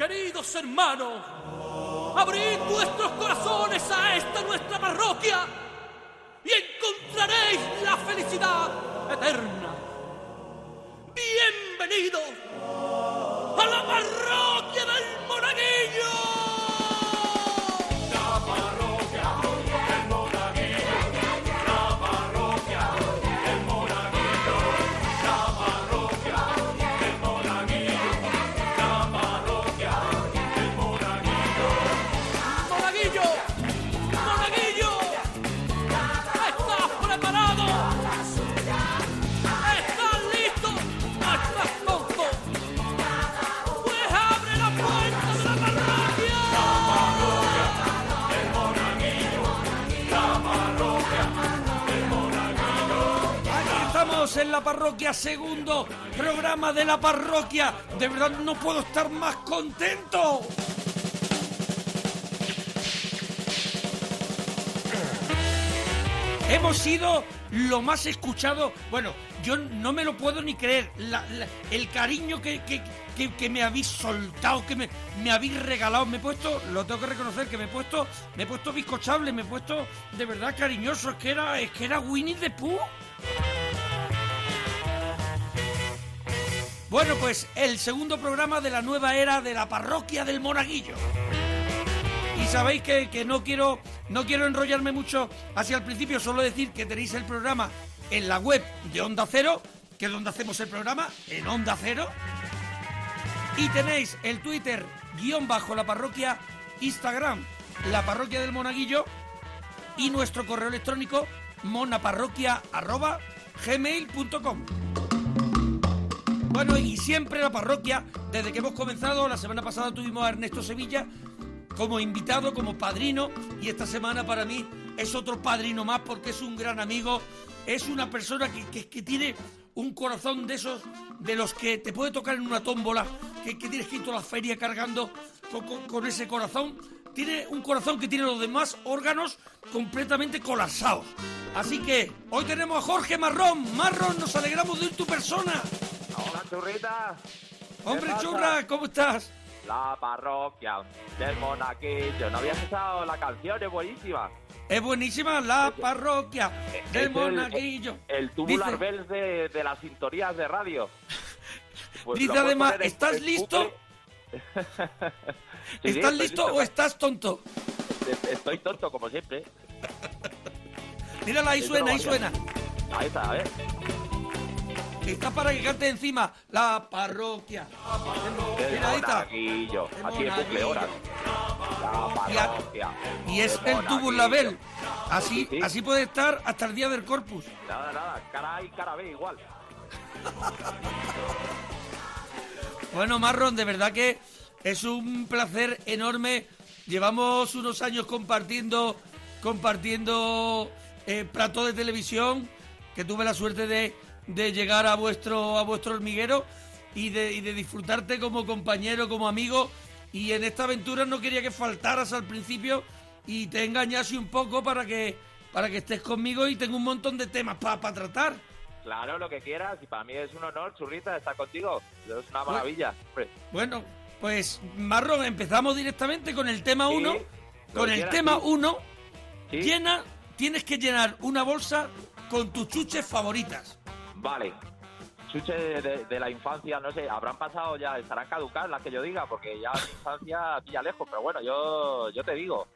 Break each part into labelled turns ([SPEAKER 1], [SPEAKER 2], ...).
[SPEAKER 1] queridos hermanos, abrid vuestros corazones a esta nuestra parroquia y encontraréis la felicidad eterna. Bienvenidos
[SPEAKER 2] En la parroquia, segundo programa de la parroquia. De verdad no puedo estar más contento. Hemos sido lo más escuchado. Bueno, yo no me lo puedo ni creer. La- el cariño que, que- que- que me habéis soltado, que me, me habéis regalado. Me he puesto, lo tengo que reconocer, que me he puesto, me he puesto bizcochable, me he puesto de verdad cariñoso. Es que era, es que era Winnie the Pooh. Bueno, pues el segundo programa de la nueva era de la parroquia del Monaguillo. Y sabéis que, que no quiero no quiero enrollarme mucho hacia el principio, solo decir que tenéis el programa en la web de Onda Cero, que es donde hacemos el programa, en Onda Cero. Y tenéis el Twitter guion bajo la parroquia, Instagram, la parroquia del Monaguillo y nuestro correo electrónico monaparroquia arroba gmail.com. Bueno, y siempre la parroquia, desde que hemos comenzado, la semana pasada tuvimos a Ernesto Sevilla como invitado, como padrino, y esta semana para mí es otro padrino más porque es un gran amigo, es una persona que, que- tiene un corazón de esos, de los que te puede tocar en una tómbola, que, que tienes que ir toda la feria cargando con, con- con ese corazón. Tiene un corazón que tiene los demás órganos completamente colapsados. Así que hoy tenemos a Jorge Marrón. Marrón, nos alegramos de tu persona.
[SPEAKER 3] Churrita.
[SPEAKER 2] Hombre churra, ¿cómo estás?
[SPEAKER 3] La parroquia del monaquillo. ¿No habías escuchado la canción? Es buenísima.
[SPEAKER 2] Es buenísima la parroquia
[SPEAKER 3] Es
[SPEAKER 2] del
[SPEAKER 3] el-
[SPEAKER 2] monaguillo.
[SPEAKER 3] El tubular
[SPEAKER 2] Dice-
[SPEAKER 3] de, de las sintonías de radio. Pues
[SPEAKER 2] Dice además,
[SPEAKER 3] en-
[SPEAKER 2] ¿estás
[SPEAKER 3] en
[SPEAKER 2] listo?
[SPEAKER 3] Sí,
[SPEAKER 2] ¿Estás listo o estás tonto?
[SPEAKER 3] Estoy tonto, como siempre.
[SPEAKER 2] Mírala, ahí suena, ahí suena.
[SPEAKER 3] Ahí está, a ver.
[SPEAKER 2] Está para que cante encima la parroquia.
[SPEAKER 3] Del
[SPEAKER 2] Mira, ahí está.
[SPEAKER 3] monaguillo.
[SPEAKER 2] El
[SPEAKER 3] Así horas. La parroquia.
[SPEAKER 2] Y es el tubo label. Así,
[SPEAKER 3] Sí, sí.
[SPEAKER 2] así puede estar hasta el día del corpus.
[SPEAKER 3] Nada, nada. Cara A y cara B igual.
[SPEAKER 2] Bueno, Marron, de verdad que es un placer enorme. Llevamos unos años compartiendo, compartiendo eh, plato de televisión, que tuve la suerte de, de llegar a vuestro, a vuestro hormiguero y de, y de disfrutarte como compañero, como amigo. Y en esta aventura no quería que faltaras al principio y te engañase un poco para que, para que estés conmigo y tengo un montón de temas para tratar.
[SPEAKER 3] Claro, lo que quieras. Y para mí es un honor, churrita, estar contigo. Es una maravilla. hombre.
[SPEAKER 2] Bueno, pues Marrón, empezamos directamente con el tema
[SPEAKER 3] Sí,
[SPEAKER 2] 1.
[SPEAKER 3] lo
[SPEAKER 2] Con el
[SPEAKER 3] quieras,
[SPEAKER 2] tema
[SPEAKER 3] sí.
[SPEAKER 2] 1,
[SPEAKER 3] Sí.
[SPEAKER 2] llena, tienes que llenar una bolsa con tus chuches favoritas.
[SPEAKER 3] Vale. Chuche de, la infancia, no sé, habrán pasado ya, estarán caducadas las que yo diga, porque ya mi infancia pilla lejos, pero bueno, yo, yo te digo.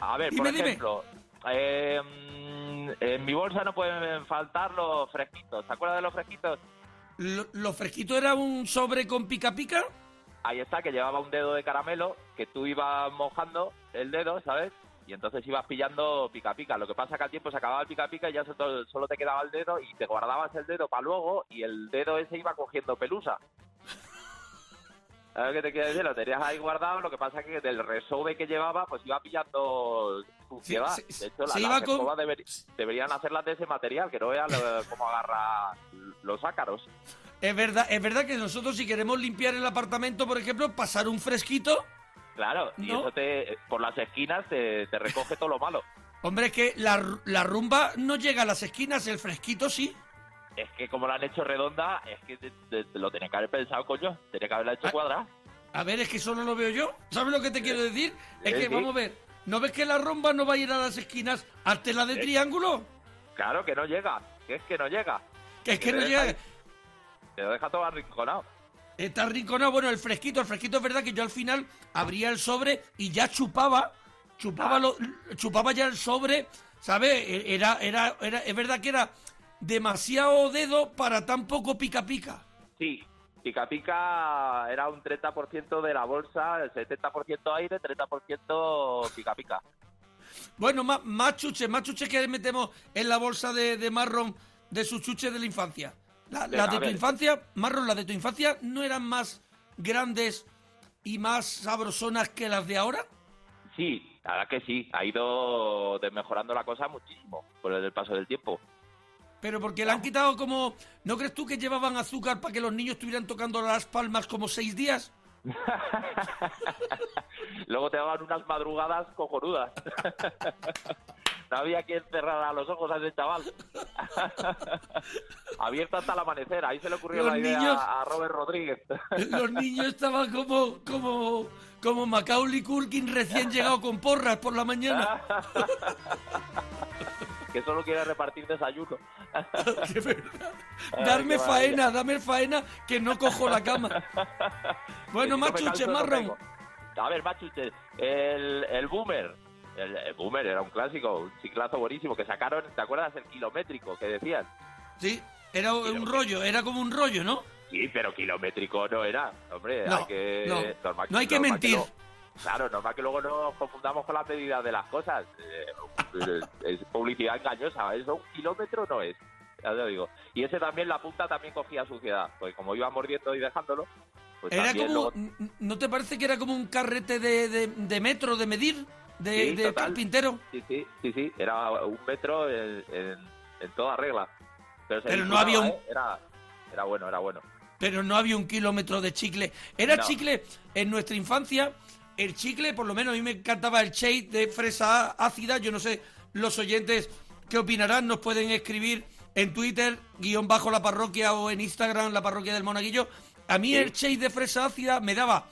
[SPEAKER 3] A ver,
[SPEAKER 2] Dime,
[SPEAKER 3] por ejemplo, eh, mm, en mi bolsa no pueden faltar los fresquitos. ¿Se acuerdas de los fresquitos?
[SPEAKER 2] Lo, lo fresquito era un sobre con pica pica.
[SPEAKER 3] Ahí está, que llevaba un dedo de caramelo, que tú ibas mojando el dedo, ¿sabes? Y entonces ibas pillando pica pica. Lo que pasa que al tiempo se acababa el pica pica y ya solo, solo te quedaba el dedo y te guardabas el dedo para luego y el dedo ese iba cogiendo pelusa. ¿Sabes qué te quiero decir? Lo tenías ahí guardado, lo que pasa que del resobe que llevaba, pues iba pillando suciedad.
[SPEAKER 2] Sí, sí,
[SPEAKER 3] de hecho, las,
[SPEAKER 2] iba con-
[SPEAKER 3] deber- deberían hacerlas de ese material, que no veas lo- cómo agarra los ácaros.
[SPEAKER 2] Es verdad, es verdad que nosotros si queremos limpiar el apartamento, por ejemplo, pasar un fresquito,
[SPEAKER 3] Claro, y eso te, por las esquinas te, te recoge todo lo malo.
[SPEAKER 2] hombre, es que la, la rumba no llega a las esquinas, el fresquito sí.
[SPEAKER 3] Es que como la han hecho redonda, es que te- te- te lo tenía que haber pensado, coño. Tenía que haberla hecho
[SPEAKER 2] Ah.
[SPEAKER 3] cuadrada.
[SPEAKER 2] A ver, es que eso no lo veo yo. ¿Sabes lo que te quiero decir? Es
[SPEAKER 3] Eh,
[SPEAKER 2] que,
[SPEAKER 3] sí.
[SPEAKER 2] vamos a ver, ¿no ves que la romba no va a ir a las esquinas a tela de
[SPEAKER 3] Eh.
[SPEAKER 2] triángulo?
[SPEAKER 3] Claro que no llega, que es que no llega.
[SPEAKER 2] Que es que no llega.
[SPEAKER 3] Te lo deja todo arrinconado.
[SPEAKER 2] Está rinconado, bueno, el fresquito, el fresquito es verdad que yo al final abría el sobre y ya chupaba, chupaba lo, chupaba ya el sobre, ¿sabes? E- Era, era, era, es verdad que era demasiado dedo para tan poco pica pica.
[SPEAKER 3] Sí, pica pica era un 30% de la bolsa, el 70% aire, 30% pica pica.
[SPEAKER 2] Bueno, más, más chuches, más chuches que metemos en la bolsa de, de marrón de sus chuches de la infancia. La- las de tu infancia, marrón, las de tu infancia no eran más grandes y más sabrosonas que las de ahora.
[SPEAKER 3] Sí, la verdad que sí, ha ido mejorando la cosa muchísimo por el paso del tiempo.
[SPEAKER 2] Pero porque le han quitado como... ¿No crees tú que llevaban azúcar para que los niños estuvieran tocando las palmas como seis días?
[SPEAKER 3] Luego te daban unas madrugadas cojonudas. No había quien cerrara los ojos a ese chaval. Abierto hasta el amanecer. Ahí se le ocurrió
[SPEAKER 2] Los
[SPEAKER 3] la idea
[SPEAKER 2] niños-
[SPEAKER 3] a Robert Rodríguez.
[SPEAKER 2] Los niños estaban como, como, como Macaulay Culkin recién llegado con porras por la mañana.
[SPEAKER 3] que solo quiere repartir desayuno.
[SPEAKER 2] De verdad.
[SPEAKER 3] Ay,
[SPEAKER 2] Darme
[SPEAKER 3] qué
[SPEAKER 2] faena, dame faena que no cojo la cama. Bueno,
[SPEAKER 3] si
[SPEAKER 2] machuche,
[SPEAKER 3] no
[SPEAKER 2] marrón.
[SPEAKER 3] A ver, machuche, el, el boomer. El, el boomer era un clásico, un chiclazo buenísimo que sacaron, ¿te acuerdas? El kilométrico que decían.
[SPEAKER 2] Sí, era un rollo, era como un rollo, ¿no?
[SPEAKER 3] Sí, pero kilométrico no era. Hombre,
[SPEAKER 2] No,
[SPEAKER 3] hay que.
[SPEAKER 2] no.
[SPEAKER 3] normal-
[SPEAKER 2] No hay que mentir.
[SPEAKER 3] no- claro, normal que luego nos confundamos con las medidas de las cosas. Eh, es publicidad engañosa. Eso un kilómetro no es. Ya te lo digo. Y ese también, la punta también cogía suciedad. Pues como iba mordiendo y dejándolo. Pues
[SPEAKER 2] Era como,
[SPEAKER 3] luego-
[SPEAKER 2] ¿no te parece que era como un carrete de, de- de metro, de medir, de,
[SPEAKER 3] Sí,
[SPEAKER 2] de carpintero?
[SPEAKER 3] Sí, sí, sí, sí. Era un metro en, en, en toda regla. Pero,
[SPEAKER 2] Pero no había un-
[SPEAKER 3] ¿eh? Era, era bueno, era bueno.
[SPEAKER 2] Pero no había un kilómetro de chicle. Era
[SPEAKER 3] No.
[SPEAKER 2] chicle en nuestra infancia. El chicle, por lo menos a mí me encantaba el shade de fresa ácida. Yo no sé, los oyentes qué opinarán. Nos pueden escribir en Twitter, guion bajo la parroquia o en Instagram, la parroquia del Monaguillo. A mí
[SPEAKER 3] Sí.
[SPEAKER 2] el shade de fresa ácida me daba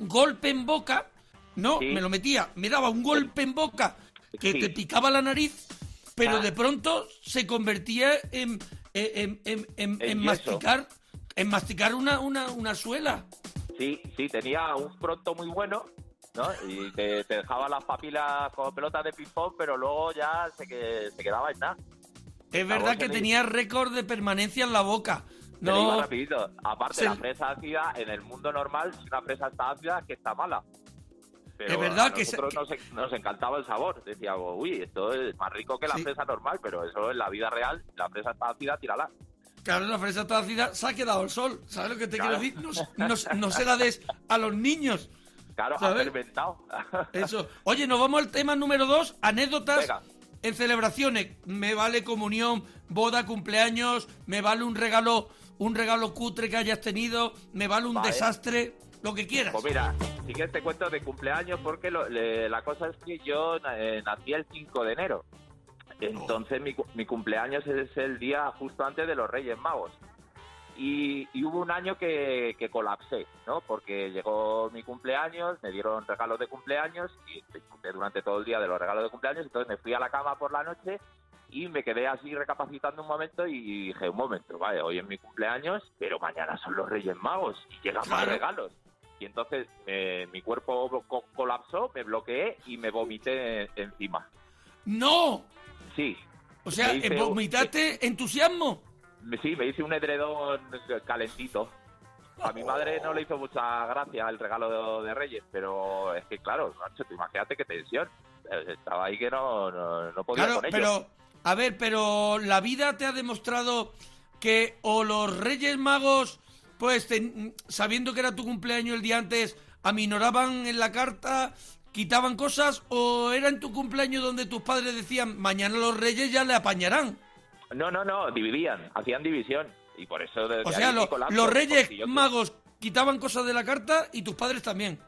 [SPEAKER 2] golpe en boca. No,
[SPEAKER 3] Sí.
[SPEAKER 2] me lo metía. Me daba un golpe en boca que
[SPEAKER 3] Sí.
[SPEAKER 2] te picaba la nariz. Pero
[SPEAKER 3] Ah.
[SPEAKER 2] de pronto se convertía en, en, en- en- masticar en masticar una, una, una suela.
[SPEAKER 3] Sí, sí, tenía un pronto muy bueno, ¿no? Y te, te dejaba las papilas como pelotas de ping-pong, pero luego ya se, que, se quedaba en nada.
[SPEAKER 2] Es
[SPEAKER 3] La
[SPEAKER 2] verdad que tenía récord de permanencia en la boca.
[SPEAKER 3] Se le iba
[SPEAKER 2] No,
[SPEAKER 3] rapidito. Aparte,
[SPEAKER 2] Se-
[SPEAKER 3] la fresa ácida, en el mundo normal, si una fresa está ácida, es que está mala. Pero
[SPEAKER 2] Es verdad
[SPEAKER 3] a
[SPEAKER 2] que
[SPEAKER 3] nosotros nos, en- nos encantaba el sabor. Decíamos, uy, esto es más rico que la
[SPEAKER 2] Sí.
[SPEAKER 3] fresa normal, pero eso en la vida real, la fresa está ácida, tírala.
[SPEAKER 2] claro, la fresa está ácida, se ha quedado al sol. ¿Sabes lo que te
[SPEAKER 3] Claro.
[SPEAKER 2] quiero decir? No, no- no se la des a los niños.
[SPEAKER 3] Claro, ha fermentado.
[SPEAKER 2] Eso. Oye, nos vamos al tema número dos, anécdotas
[SPEAKER 3] Venga.
[SPEAKER 2] en celebraciones. Me vale comunión, boda, cumpleaños, me vale un regalo, un regalo cutre que hayas tenido, me vale un
[SPEAKER 3] Vale.
[SPEAKER 2] desastre, lo que quieras.
[SPEAKER 3] Pues mira, sí que te cuento de cumpleaños porque lo- le- la cosa es que yo eh, nací el 5 de enero. Entonces mi, mi cumpleaños es el día justo antes de los Reyes Magos. Y, y hubo un año que, que colapsé, ¿no? Porque llegó mi cumpleaños, me dieron regalos de cumpleaños y durante todo el día de los regalos de cumpleaños. Entonces me fui a la cama por la noche y me quedé así recapacitando un momento y dije, un momento, vale, hoy es mi cumpleaños, pero mañana son los Reyes Magos y llegan más regalos. Y entonces eh, mi cuerpo co- colapsó, me bloqueé y me vomité encima.
[SPEAKER 2] ¡No!
[SPEAKER 3] Sí.
[SPEAKER 2] O sea,
[SPEAKER 3] hice
[SPEAKER 2] eh, vomitaste entusiasmo.
[SPEAKER 3] Sí, me hice un edredón calentito. A mi madre no le hizo mucha gracia el regalo de, de Reyes, pero es que, claro, macho, tú imagínate qué tensión. Estaba ahí que no, no, no podía
[SPEAKER 2] Claro,
[SPEAKER 3] con ello.
[SPEAKER 2] pero, a ver, pero la vida te ha demostrado que o los Reyes Magos, pues te- sabiendo que era tu cumpleaños el día antes, aminoraban en la carta, quitaban cosas, o era en tu cumpleaños donde tus padres decían, mañana los Reyes ya le apañarán.
[SPEAKER 3] No, no, no, dividían, hacían división. Y por eso
[SPEAKER 2] O sea, lo-
[SPEAKER 3] colapso,
[SPEAKER 2] los Reyes Magos quitaban cosas de la carta y tus padres también.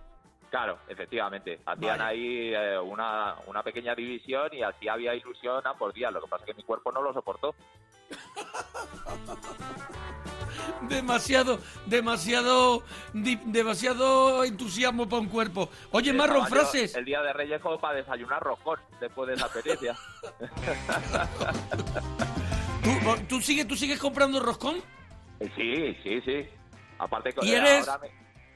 [SPEAKER 3] Claro, efectivamente. Hacían ahí eh, una, una pequeña división y así había ilusión a por día. Lo que pasa es que mi cuerpo no lo soportó.
[SPEAKER 2] demasiado, demasiado, di- demasiado entusiasmo para un cuerpo. Oye, Marron,
[SPEAKER 3] Estaba yo
[SPEAKER 2] frases.
[SPEAKER 3] El día de Reyes como para desayunar roscón después de esa pericia.
[SPEAKER 2] ¿Tú, tú sigues, ¿Tú sigues comprando roscón?
[SPEAKER 3] Eh, Sí, sí, sí. Aparte que
[SPEAKER 2] ¿Y
[SPEAKER 3] eh,
[SPEAKER 2] eres?
[SPEAKER 3] ahora me,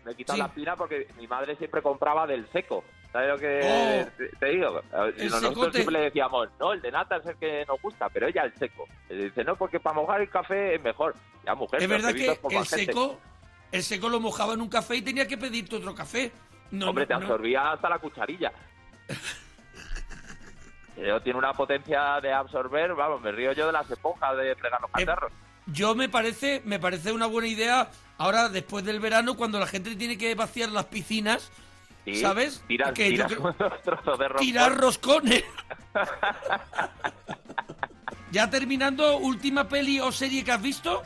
[SPEAKER 3] me he quitado
[SPEAKER 2] Sí.
[SPEAKER 3] la espina porque mi madre siempre compraba del seco. ¿Sabes lo que
[SPEAKER 2] Oh.
[SPEAKER 3] te, te digo? Eh, Nosotros
[SPEAKER 2] secote.
[SPEAKER 3] siempre le decíamos, no, el de nata es el que nos gusta, pero ella el seco. Y dice, no, porque para mojar el café es mejor. Ya, mujer,
[SPEAKER 2] Es verdad que el
[SPEAKER 3] gente.
[SPEAKER 2] seco, el seco lo mojaba en un café y tenía que pedirte otro café. No,
[SPEAKER 3] Hombre,
[SPEAKER 2] no,
[SPEAKER 3] te
[SPEAKER 2] no.
[SPEAKER 3] absorbía hasta la cucharilla. Pero tiene una potencia de absorber, vamos, me río yo de las esponjas de fregar los
[SPEAKER 2] Eh,
[SPEAKER 3] cacharros.
[SPEAKER 2] Yo me parece, me parece una buena idea ahora después del verano cuando la gente tiene que vaciar las piscinas,
[SPEAKER 3] Sí,
[SPEAKER 2] ¿sabes? Que yo
[SPEAKER 3] unos trozos de roscón.
[SPEAKER 2] tirar roscones. ya terminando, última peli o serie que has visto.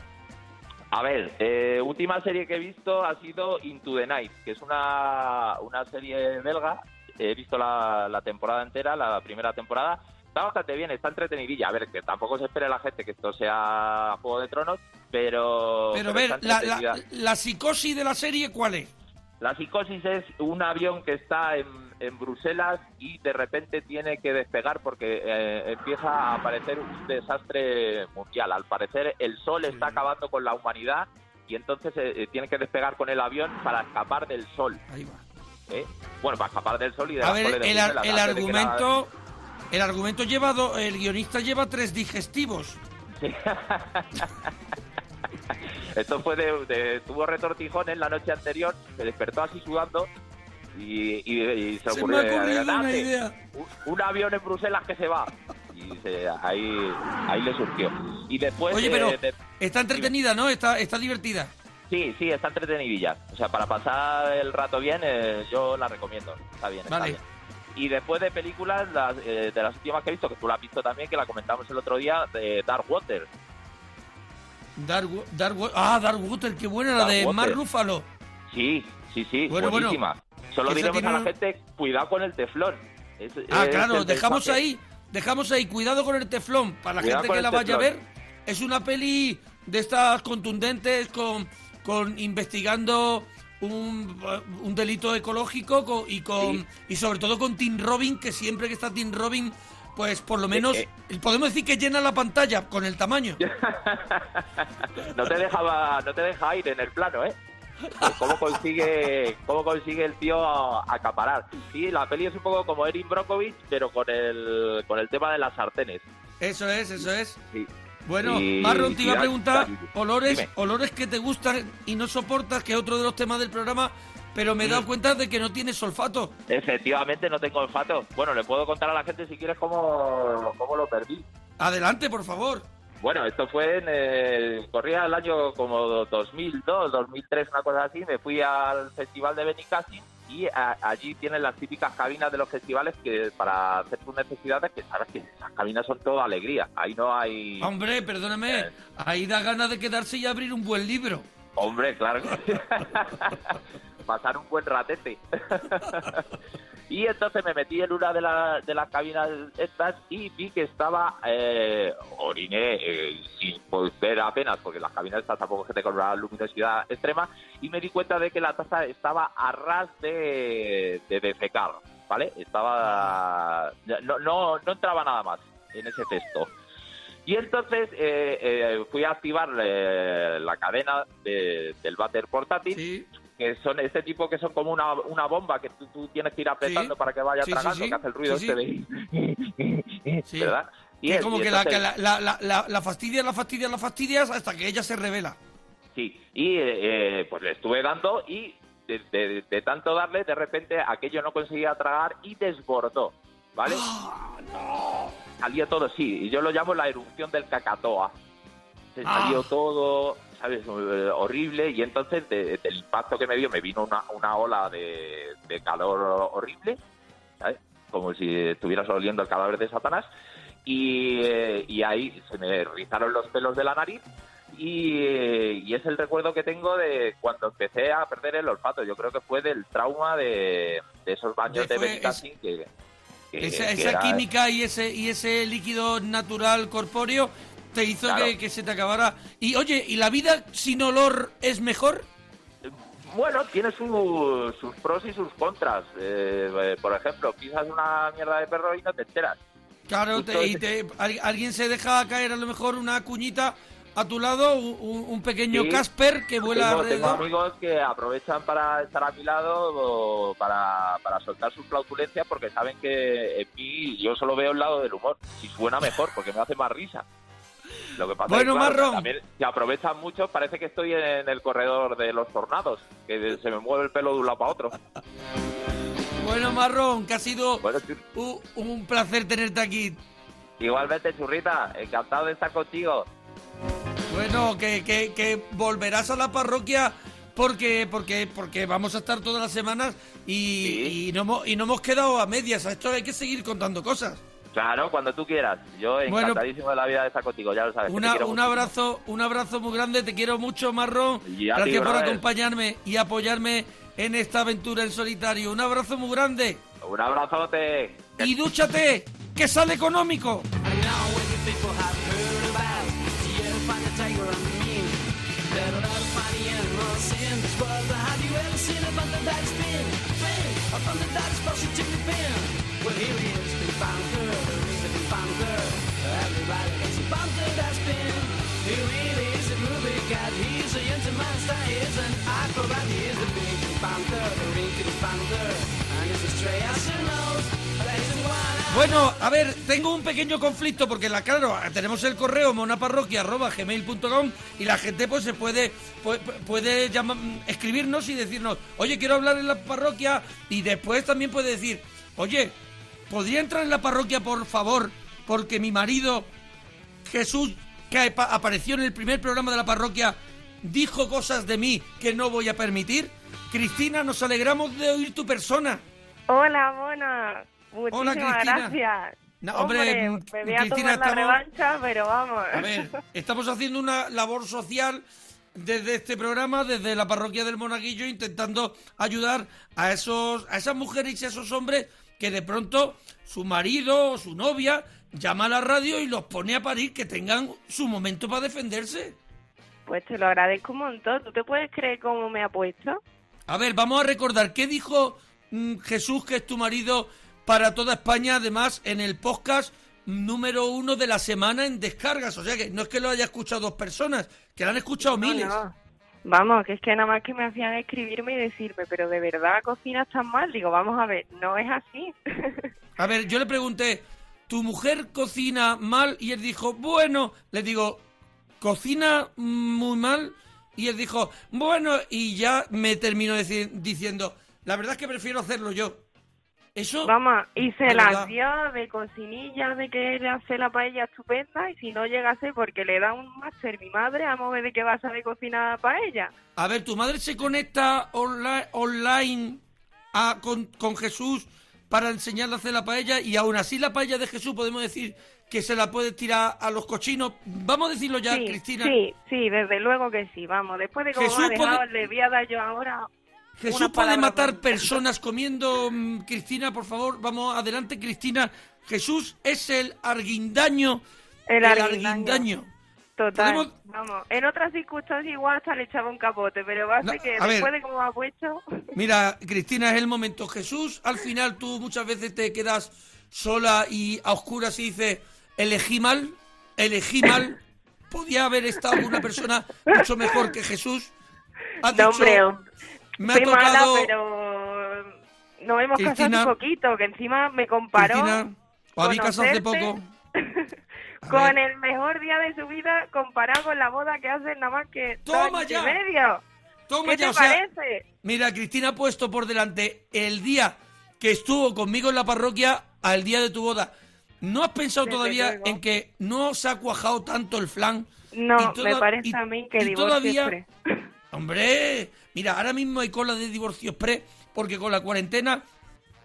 [SPEAKER 3] A ver, eh, última serie que he visto ha sido Into the Night, que es una, una serie belga. He visto la, la temporada entera, la primera temporada. Está bastante bien, está entretenidilla. A ver, que tampoco se espere la gente que esto sea Juego de Tronos, pero...
[SPEAKER 2] Pero a ver, la, la psicosis de la serie, ¿cuál es?
[SPEAKER 3] La psicosis es un avión que está en, en Bruselas y de repente tiene que despegar porque eh, empieza a aparecer un desastre mundial. Al parecer el sol está acabando con la humanidad y entonces eh, eh, tiene que despegar con el avión para escapar del sol.
[SPEAKER 2] Ahí va.
[SPEAKER 3] ¿eh? Bueno, para escapar del sol y de
[SPEAKER 2] A ver,
[SPEAKER 3] de
[SPEAKER 2] el, ar-
[SPEAKER 3] Bruselas,
[SPEAKER 2] el
[SPEAKER 3] antes de que la-
[SPEAKER 2] argumento, el argumento lleva, do- el guionista lleva tres digestivos.
[SPEAKER 3] Sí. Esto fue de, de- tuvo retortijones la noche anterior, se despertó así sudando y, y- y se
[SPEAKER 2] Se
[SPEAKER 3] ocurrió
[SPEAKER 2] ocurrido una
[SPEAKER 3] "Adelante,
[SPEAKER 2] idea.
[SPEAKER 3] Un, un avión en Bruselas que se va y se- ahí ahí le surgió y después
[SPEAKER 2] Oye,
[SPEAKER 3] eh,
[SPEAKER 2] pero
[SPEAKER 3] de-
[SPEAKER 2] está entretenida, ¿no? Está, está divertida.
[SPEAKER 3] sí sí está entretenidilla o sea para pasar el rato bien eh, yo la recomiendo está bien está
[SPEAKER 2] Vale.
[SPEAKER 3] bien y después de películas las, eh, de las últimas que he visto que tú la has visto también que la comentamos el otro día de Dark Water
[SPEAKER 2] Dark, Dark ah, Dark Water, qué buena, la de
[SPEAKER 3] Water.
[SPEAKER 2] Mark Ruffalo.
[SPEAKER 3] Sí, sí, sí,
[SPEAKER 2] Bueno, bueno.
[SPEAKER 3] buenísima. Solo
[SPEAKER 2] Esa
[SPEAKER 3] diremos
[SPEAKER 2] tiene
[SPEAKER 3] a la gente, cuidado con el teflón. Es-
[SPEAKER 2] Ah,
[SPEAKER 3] es
[SPEAKER 2] claro, dejamos ahí, dejamos ahí, cuidado con el teflón, para la
[SPEAKER 3] Cuidado
[SPEAKER 2] gente que la vaya a ver. Es una peli de estas contundentes con, con investigando un, un delito ecológico con- y con
[SPEAKER 3] Sí.
[SPEAKER 2] y sobre todo con Tim Robin, que siempre que está Tim Robin, pues por lo menos
[SPEAKER 3] eh.
[SPEAKER 2] podemos decir que llena la pantalla con el tamaño.
[SPEAKER 3] no te deja no te deja aire en el plano, ¿eh? ¿Cómo consigue, cómo consigue el tío acaparar? Sí, la peli es un poco como Erin Brockovich, pero con el, con el tema de las sartenes.
[SPEAKER 2] Eso es, eso es.
[SPEAKER 3] Sí.
[SPEAKER 2] Bueno,
[SPEAKER 3] Y-
[SPEAKER 2] Marron, te iba a preguntar
[SPEAKER 3] Dime.
[SPEAKER 2] olores, olores que te gustan y no soportas, que es otro de los temas del programa, pero me he dado
[SPEAKER 3] Mm.
[SPEAKER 2] cuenta de que no tienes olfato.
[SPEAKER 3] Efectivamente, no tengo olfato. Bueno, le puedo contar a la gente si quieres cómo, cómo lo perdí.
[SPEAKER 2] Adelante, por favor.
[SPEAKER 3] Bueno, esto fue en el, corría el año como 2002, 2003, una cosa así. Me fui al festival de Benicassim y a- allí tienen las típicas cabinas de los festivales que para hacer tus necesidades, que sabes que esas cabinas son toda alegría. Ahí no hay...
[SPEAKER 2] Hombre, perdóname,
[SPEAKER 3] Eh.
[SPEAKER 2] ahí da ganas de quedarse y abrir un buen libro.
[SPEAKER 3] Hombre, claro. Pasar un buen ratete. y entonces me metí en una de, la- de las cabinas estas y vi que estaba, eh, eh, sin poder apenas, porque las cabinas estas tampoco es gente con una luminosidad extrema, y me di cuenta de que la taza estaba a ras de, de defecar, ¿vale? Estaba... No, no, no entraba nada más en ese texto. Y entonces eh, eh, fui a activar eh, la cadena de- del váter portátil, que son este tipo que son como una, una bomba que tú, tú tienes que ir apretando
[SPEAKER 2] Sí.
[SPEAKER 3] para que vaya
[SPEAKER 2] Sí,
[SPEAKER 3] tragando,
[SPEAKER 2] sí.
[SPEAKER 3] que hace el ruido este de...
[SPEAKER 2] Sí.
[SPEAKER 3] ¿Verdad? Y es-
[SPEAKER 2] como
[SPEAKER 3] y
[SPEAKER 2] que, la, que la, la, la, la- fastidias, la fastidias, la fastidias hasta que ella se revela.
[SPEAKER 3] Sí, y eh, eh, pues le estuve dando y de, de- de tanto darle, de repente aquello no conseguía tragar y desbordó, ¿vale? Salió todo, sí, y yo lo llamo la erupción del cacatoa. Se
[SPEAKER 2] Ah.
[SPEAKER 3] salió todo, ¿sabes? Eh, horrible y entonces de- del impacto que me dio me vino una, una ola de, de calor horrible, ¿sabes? Como si estuvieras oliendo el cadáver de Satanás y, eh, y ahí se me rizaron los pelos de la nariz y, y es el recuerdo que tengo de cuando empecé a perder el olfato. Yo creo que fue del trauma de, de esos baños
[SPEAKER 2] De
[SPEAKER 3] Benicassim que, que-
[SPEAKER 2] esa
[SPEAKER 3] que
[SPEAKER 2] esa
[SPEAKER 3] era-
[SPEAKER 2] química y ese, y ese líquido natural corpóreo te hizo
[SPEAKER 3] Claro.
[SPEAKER 2] que, que se te acabara. Y oye, ¿y la vida sin olor es mejor?
[SPEAKER 3] Bueno, tiene su- sus pros y sus contras. Eh, eh, por ejemplo, pisas una mierda de perro y no te enteras.
[SPEAKER 2] Claro, te- y te- al- alguien se deja caer a lo mejor una cuñita a tu lado, un, pequeño
[SPEAKER 3] Sí.
[SPEAKER 2] Casper que vuela
[SPEAKER 3] Tengo, tengo
[SPEAKER 2] alrededor.
[SPEAKER 3] amigos que aprovechan para estar a mi lado o para, para soltar sus flautulencias porque saben que en mí yo solo veo el lado del humor. Si suena mejor, porque me hace más risa. Lo que pasa
[SPEAKER 2] Bueno,
[SPEAKER 3] es que, claro,
[SPEAKER 2] Marrón.
[SPEAKER 3] también se aprovechan mucho. Parece que estoy en el corredor de los tornados, que se me mueve el pelo de un lado para otro.
[SPEAKER 2] Bueno, Marrón, que ha sido
[SPEAKER 3] Bueno,
[SPEAKER 2] un placer tenerte aquí.
[SPEAKER 3] igualmente, churrita, encantado de estar contigo.
[SPEAKER 2] Bueno, que, que, que volverás a la parroquia porque porque porque vamos a estar todas las semanas y,
[SPEAKER 3] Sí.
[SPEAKER 2] y no y no hemos quedado a medias. A esto hay que seguir contando cosas.
[SPEAKER 3] Claro, cuando tú quieras. Yo
[SPEAKER 2] Bueno.
[SPEAKER 3] encantadísimo de la vida de estar contigo, ya lo sabes.
[SPEAKER 2] Una- un
[SPEAKER 3] mucho.
[SPEAKER 2] abrazo, un abrazo muy grande, te quiero mucho, Marrón.
[SPEAKER 3] Y a ti,
[SPEAKER 2] Gracias por acompañarme y apoyarme en esta aventura en solitario. Un abrazo muy grande.
[SPEAKER 3] Un abrazote.
[SPEAKER 2] Y dúchate, que sale económico. Bueno, a ver, tengo un pequeño conflicto porque la claro, tenemos el correo monaparroquia@gmail.com y la gente pues se puede puede, puede llamar- escribirnos y decirnos, "Oye, quiero hablar en la parroquia" y después también puede decir, "Oye, ¿podría entrar en la parroquia, por favor? Porque mi marido Jesús que apa- apareció en el primer programa de la parroquia dijo cosas de mí que no voy a permitir." Cristina, nos alegramos de oír tu persona.
[SPEAKER 4] Hola, Mona. Muchísimas
[SPEAKER 2] Cristina.
[SPEAKER 4] gracias.
[SPEAKER 2] No, hombre, mm,
[SPEAKER 4] me voy a
[SPEAKER 2] Cristina,
[SPEAKER 4] tomar la
[SPEAKER 2] estamos-
[SPEAKER 4] revancha, pero vamos.
[SPEAKER 2] A ver, estamos haciendo una labor social desde este programa, desde la parroquia del Monaguillo, intentando ayudar a esos, a esas mujeres y a esos hombres que de pronto su marido o su novia llama a la radio y los pone a parir, que tengan su momento para defenderse.
[SPEAKER 4] Pues te lo agradezco un montón. ¿Tú te puedes creer cómo me ha puesto?
[SPEAKER 2] A ver, vamos a recordar qué dijo mm, Jesús, que es tu marido, para toda España, además, en el podcast número uno de la semana en descargas. O sea que no es que lo haya escuchado dos personas, que lo han escuchado
[SPEAKER 4] No,
[SPEAKER 2] miles.
[SPEAKER 4] no. Vamos, que es que nada más que me hacían escribirme y decirme, pero de verdad cocinas tan mal. Digo, vamos a ver, no es así.
[SPEAKER 2] A ver, yo le pregunté, ¿tu mujer cocina mal? Y él dijo, bueno, le digo, ¿cocina muy mal? Y él dijo, bueno, y ya me terminó deci- diciendo, la verdad es que prefiero hacerlo yo. Eso,
[SPEAKER 4] Vamos, y se
[SPEAKER 2] verdad.
[SPEAKER 4] dio de cocinilla, de que le hace la paella estupenda, y si no llegase porque le da un máster mi madre, a ver de qué va a saber cocinar paella.
[SPEAKER 2] a ver, tu madre se conecta onli- online a- con, con Jesús para enseñarle a hacer la paella y aún así la paella de Jesús podemos decir que se la puede tirar a los cochinos. Vamos a decirlo ya,
[SPEAKER 4] sí,
[SPEAKER 2] Cristina.
[SPEAKER 4] Sí, sí, desde luego que sí. Vamos, después de cómo
[SPEAKER 2] Jesús
[SPEAKER 4] me ha dejado,
[SPEAKER 2] puede-
[SPEAKER 4] le voy a dar yo ahora.
[SPEAKER 2] Jesús puede matar personas comiendo. mm, Cristina, por favor, vamos adelante, Cristina. Jesús es el arguindaño.
[SPEAKER 4] El arguindaño. Total.
[SPEAKER 2] Podemos-
[SPEAKER 4] Vamos, en otras circunstancias igual hasta le echaba un capote, pero va a ser
[SPEAKER 2] No,
[SPEAKER 4] que
[SPEAKER 2] a ver.
[SPEAKER 4] después de cómo me ha puesto.
[SPEAKER 2] Mira, Cristina, es el momento. Jesús, al final tú muchas veces te quedas sola y a oscuras y dices, elegí mal, elegí mal. Podía haber estado una persona mucho mejor que Jesús. Has
[SPEAKER 4] No,
[SPEAKER 2] dicho,
[SPEAKER 4] hombre,
[SPEAKER 2] me ha
[SPEAKER 4] soy mala,
[SPEAKER 2] tocado.
[SPEAKER 4] pero nos hemos casado hace poquito, que encima me comparó
[SPEAKER 2] Cristina, os habéis casado hace poco.
[SPEAKER 4] con el mejor día de su vida comparado con la boda que hacen nada más que dos
[SPEAKER 2] ¡Toma
[SPEAKER 4] y
[SPEAKER 2] ya!
[SPEAKER 4] medio.
[SPEAKER 2] Toma
[SPEAKER 4] ¿Qué
[SPEAKER 2] ya,
[SPEAKER 4] te
[SPEAKER 2] o sea,
[SPEAKER 4] parece?
[SPEAKER 2] Mira, Cristina ha puesto por delante el día que estuvo conmigo en la parroquia al día de tu boda. ¿No has pensado
[SPEAKER 4] Desde
[SPEAKER 2] todavía
[SPEAKER 4] luego.
[SPEAKER 2] en que no se ha cuajado tanto el flan?
[SPEAKER 4] No,
[SPEAKER 2] Y toda-
[SPEAKER 4] me parece
[SPEAKER 2] y-
[SPEAKER 4] a mí que
[SPEAKER 2] y
[SPEAKER 4] divorcio
[SPEAKER 2] todavía-
[SPEAKER 4] express.
[SPEAKER 2] Hombre, mira, ahora mismo hay cola de divorcio express porque con la cuarentena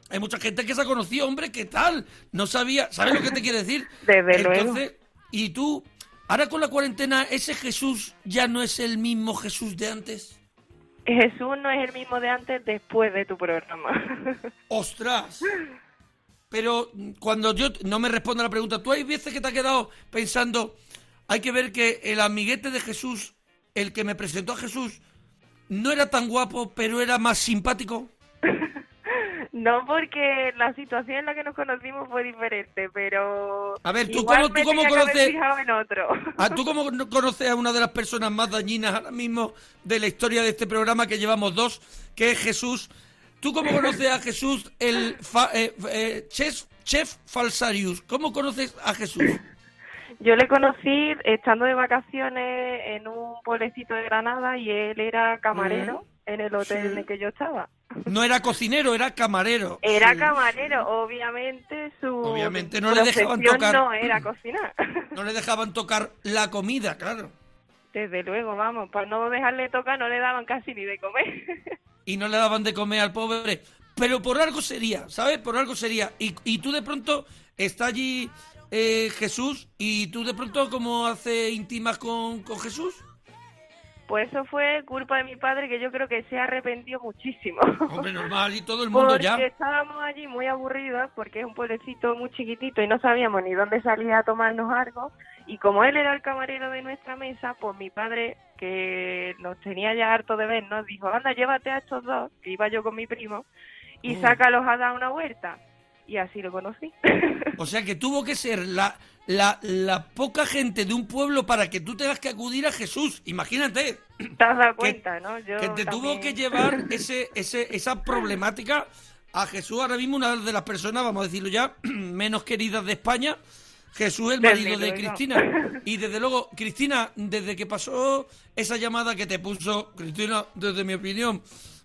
[SPEAKER 2] hay mucha gente que se ha conocido, hombre, ¿qué tal? No sabía, ¿sabes lo que te quiere decir?
[SPEAKER 4] Desde
[SPEAKER 2] Entonces, y tú, ahora con la cuarentena, ese Jesús ya no es el mismo Jesús de antes.
[SPEAKER 4] Jesús no es el mismo de antes después de tu programa.
[SPEAKER 2] ¡Ostras! Pero mm, cuando yo no me respondo a la pregunta, ¿tú hay veces que te has quedado pensando, hay que ver que el amiguete de Jesús, el que me presentó a Jesús, no era tan guapo, pero era más simpático.
[SPEAKER 4] No, porque la situación en la que nos conocimos fue diferente, pero...
[SPEAKER 2] A ver, ¿tú cómo-
[SPEAKER 4] me
[SPEAKER 2] tú cómo conoces-
[SPEAKER 4] en otro.
[SPEAKER 2] Ah, ¿Tú cómo no conoces a una de las personas más dañinas ahora mismo de la historia de este programa que llevamos dos, que es Jesús? ¿Tú cómo conoces a Jesús, el fa- eh, eh, chef, chef Falsarius? ¿Cómo conoces a Jesús?
[SPEAKER 4] Yo le conocí estando de vacaciones en un pueblecito de Granada y él era camarero en el hotel
[SPEAKER 2] Sí.
[SPEAKER 4] en el que yo estaba.
[SPEAKER 2] No era cocinero, era camarero.
[SPEAKER 4] Era
[SPEAKER 2] Sí.
[SPEAKER 4] camarero, obviamente su
[SPEAKER 2] Obviamente no le dejaban tocar.
[SPEAKER 4] no era cocinar.
[SPEAKER 2] No le dejaban tocar la comida, claro.
[SPEAKER 4] Desde luego, vamos, para no dejarle tocar no le daban casi ni de comer.
[SPEAKER 2] Y no le daban de comer al pobre. Pero por algo sería, ¿sabes? Por algo sería. Y, y tú de pronto está allí eh, Jesús y tú de pronto como hace íntimas con, con Jesús.
[SPEAKER 4] Pues eso fue culpa de mi padre que yo creo que se arrepintió muchísimo.
[SPEAKER 2] Hombre, normal, y todo el mundo
[SPEAKER 4] Porque
[SPEAKER 2] ya.
[SPEAKER 4] estábamos allí muy aburridos porque es un pueblecito muy chiquitito y no sabíamos ni dónde salir a tomarnos algo. Y como él era el camarero de nuestra mesa, pues mi padre, que nos tenía ya harto de vernos, dijo, anda, llévate a estos dos, que iba yo con mi primo, y
[SPEAKER 2] Mm.
[SPEAKER 4] sácalos a dar una vuelta. Y así lo conocí.
[SPEAKER 2] O sea que tuvo que ser la, la, la poca gente de un pueblo para que tú tengas que acudir a Jesús. Imagínate.
[SPEAKER 4] Te has dado cuenta, ¿no? Yo
[SPEAKER 2] que te tuvo que llevar ese, ese, esa problemática a Jesús, ahora mismo una de las personas, vamos a decirlo ya, menos queridas de España, Jesús, el marido de. Cristina. Y desde luego, Cristina, desde que pasó esa llamada que te puso, Cristina, desde mi opinión,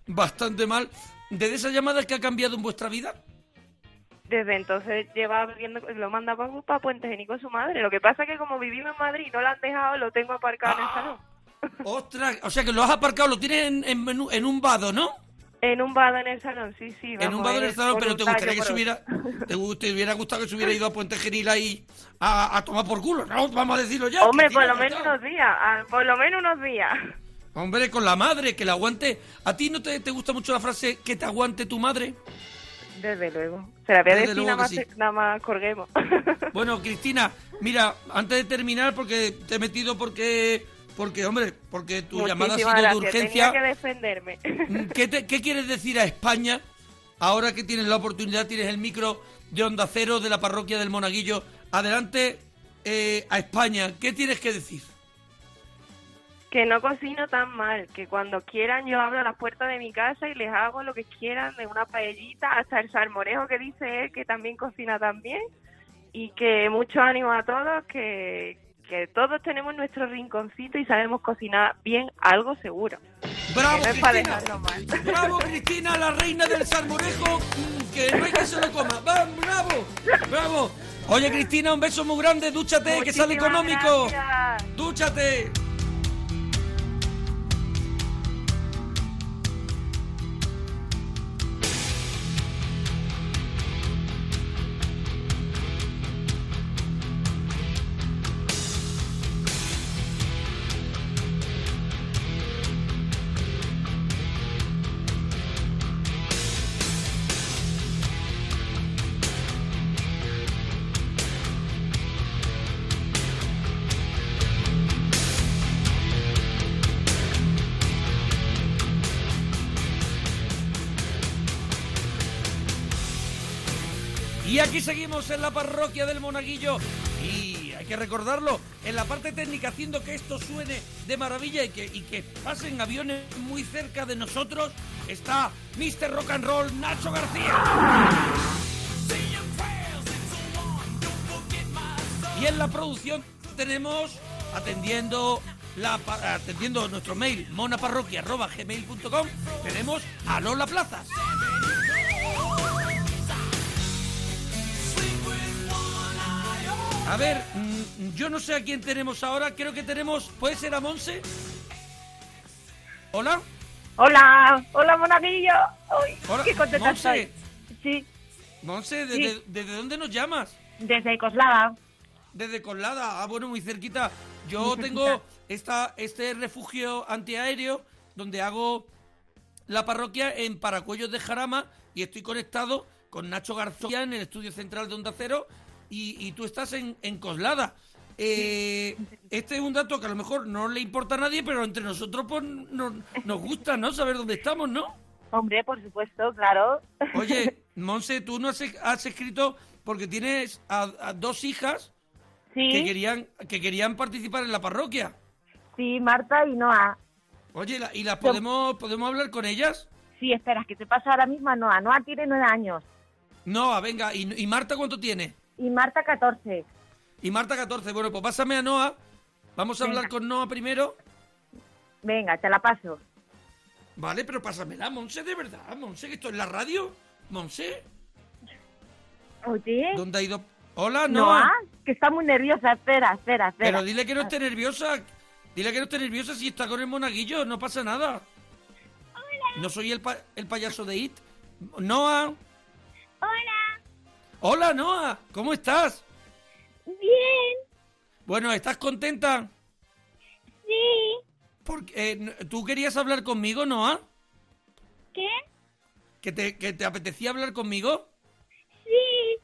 [SPEAKER 2] bastante mal, desde esa llamada que ha cambiado en vuestra vida.
[SPEAKER 4] Desde entonces lleva viendo, lo manda para, Puente Génico su madre. Lo que pasa es que como vivimos en Madrid y no lo han dejado, lo tengo aparcado en el salón.
[SPEAKER 2] Ostras, o sea que lo has aparcado, lo tienes en, en, en un vado, ¿no?
[SPEAKER 4] En un vado en el salón, sí, sí.
[SPEAKER 2] en
[SPEAKER 4] vamos,
[SPEAKER 2] un vado en el salón, pero te gustaría que hubiera, te, te hubiera gustado que se hubiera ido a Puente Genil ahí a, a tomar por culo, ¿no? Vamos a decirlo ya.
[SPEAKER 4] Hombre, por lo menos unos días, ah, por lo menos unos días.
[SPEAKER 2] Hombre, con la madre, que la aguante. ¿A ti no te, te gusta mucho la frase que te aguante tu madre?
[SPEAKER 4] Desde luego. Se la voy a
[SPEAKER 2] Desde
[SPEAKER 4] decir
[SPEAKER 2] luego
[SPEAKER 4] nada más,
[SPEAKER 2] sí.
[SPEAKER 4] nada más colguemos.
[SPEAKER 2] Bueno, Cristina, mira, antes de terminar, porque te he metido porque, porque hombre, porque tu llamada ha sido de urgencia.
[SPEAKER 4] Tenía que defenderme.
[SPEAKER 2] ¿Qué, te- qué quieres decir a España ahora que tienes la oportunidad, tienes el micro de Onda Cero de la parroquia del Monaguillo? Adelante eh, a España, ¿qué tienes que decir?
[SPEAKER 4] Que no cocino tan mal, que cuando quieran yo abro las puertas de mi casa y les hago lo que quieran, de una paellita hasta el salmorejo que dice él, que también cocina también, y que mucho ánimo a todos, que, que todos tenemos nuestro rinconcito y sabemos cocinar bien algo seguro.
[SPEAKER 2] ¡Bravo,
[SPEAKER 4] no
[SPEAKER 2] Cristina! ¡Bravo, Cristina, la reina del salmorejo! mm, Que no hay que se lo coma. ¡Va, ¡Bravo! ¡Bravo! Oye, Cristina, un beso muy grande. Dúchate, que sale económico.
[SPEAKER 4] gracias.
[SPEAKER 2] ¡Dúchate! En la parroquia del Monaguillo. Y hay que recordarlo, en la parte técnica, haciendo que esto suene de maravilla y que, y que pasen aviones muy cerca de nosotros, está Mr. Rock and Roll Nacho García. Y en la producción tenemos, atendiendo la, atendiendo nuestro mail monaparroquia.gmail.com, tenemos a Lola Plazas. A ver, mm, yo no sé a quién tenemos ahora, creo que tenemos, ¿puede ser a Monse? ¿Hola?
[SPEAKER 5] Hola, hola Monaguillo. Uy,
[SPEAKER 2] Hola,
[SPEAKER 5] qué contenta
[SPEAKER 2] Monse.
[SPEAKER 5] estoy. Sí,
[SPEAKER 2] Monse, ¿desde,
[SPEAKER 5] Sí.
[SPEAKER 2] ¿desde dónde nos llamas?
[SPEAKER 5] desde Coslada.
[SPEAKER 2] Desde Colada, ah, bueno, muy cerquita. Yo tengo esta, este refugio antiaéreo donde hago la parroquia en Paracuellos de Jarama y estoy conectado con Nacho García en el estudio central de Onda Cero y, y tú estás en, en Coslada. eh, este es un dato que a lo mejor no le importa a nadie, pero entre nosotros pues nos, nos gusta, ¿no? Saber dónde estamos, ¿no?
[SPEAKER 5] Hombre, por supuesto, claro.
[SPEAKER 2] Oye, Monse, tú no has, has escrito porque tienes a, a dos hijas que querían que querían participar en la parroquia.
[SPEAKER 5] sí, Marta y Noa.
[SPEAKER 2] Oye, la- ¿y las podemos podemos hablar con ellas?
[SPEAKER 5] Sí, espera, que te pasa ahora mismo a Noa. Noa tiene nueve años
[SPEAKER 2] No, venga, ¿y, y Marta cuánto tiene?
[SPEAKER 5] Y Marta 14.
[SPEAKER 2] Y Marta 14. Bueno, pues pásame a Noa. Vamos a hablar con Noa primero.
[SPEAKER 5] Venga, te la paso.
[SPEAKER 2] Vale, pero pásamela, Monse, de verdad. Monse, que esto es la radio. Monse,
[SPEAKER 5] Oye,
[SPEAKER 2] ¿dónde ha ido? Hola, Noa.
[SPEAKER 5] Noa, que está muy nerviosa. Espera, espera, espera.
[SPEAKER 2] Pero dile que no esté nerviosa. Dile que no esté nerviosa si está con el monaguillo. No pasa nada. No soy el, pa- el payaso de It. Noa.
[SPEAKER 6] Hola,
[SPEAKER 2] Hola, Noa. ¿Cómo estás?
[SPEAKER 6] bien,
[SPEAKER 2] Bueno, ¿estás contenta?
[SPEAKER 6] sí,
[SPEAKER 2] Porque, eh, ¿Tú querías hablar conmigo, Noa?
[SPEAKER 6] ¿qué?
[SPEAKER 2] ¿Que te, ¿Que te apetecía hablar conmigo?
[SPEAKER 6] Sí,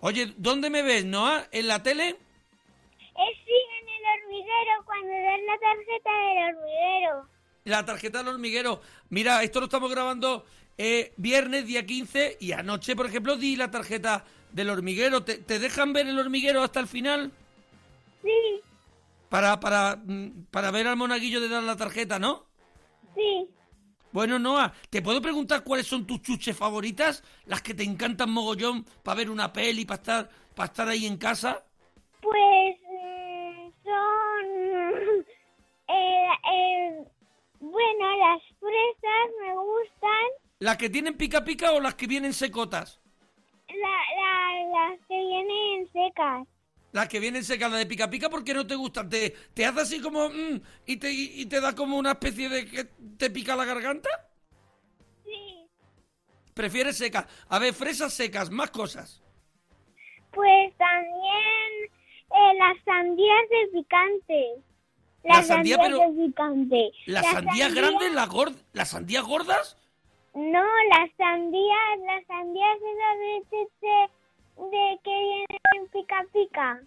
[SPEAKER 2] Oye, ¿dónde me ves, Noa? ¿En la tele?
[SPEAKER 6] es sí en el hormiguero, cuando das la tarjeta del hormiguero.
[SPEAKER 2] La tarjeta del hormiguero. Mira, esto lo estamos grabando eh, viernes, día 15, y anoche, por ejemplo, di la tarjeta del hormiguero. ¿Te, te dejan ver el hormiguero hasta el final?
[SPEAKER 6] Sí,
[SPEAKER 2] Para, para, mm, para ver al monaguillo de dar la tarjeta, ¿no?
[SPEAKER 6] sí,
[SPEAKER 2] Bueno, Noa, ¿te puedo preguntar cuáles son tus chuches favoritas? Las que te encantan mogollón para ver una peli, para estar, para estar ahí en casa.
[SPEAKER 6] pues mm, son... eh, eh, bueno, las fresas me gustan,
[SPEAKER 2] ¿Las que tienen pica pica o las que vienen secotas?
[SPEAKER 6] la, la, las que vienen secas.
[SPEAKER 2] Las que vienen secas, las de pica pica, ¿por qué no te gustan? ¿Te, te hace así como... mm, y, te, y te da como una especie de... que te pica la garganta?
[SPEAKER 6] Sí,
[SPEAKER 2] Prefieres secas. A ver, fresas secas, más cosas.
[SPEAKER 6] pues también eh, las sandías de picante.
[SPEAKER 2] La
[SPEAKER 6] Las
[SPEAKER 2] sandía,
[SPEAKER 6] sandías
[SPEAKER 2] pero-
[SPEAKER 6] de picante.
[SPEAKER 2] ¿Las
[SPEAKER 6] Las
[SPEAKER 2] sandías
[SPEAKER 6] sandías-
[SPEAKER 2] grandes, las, gord las sandías gordas?
[SPEAKER 6] No, las sandías, las sandías esas de, de, de que vienen en pica pica.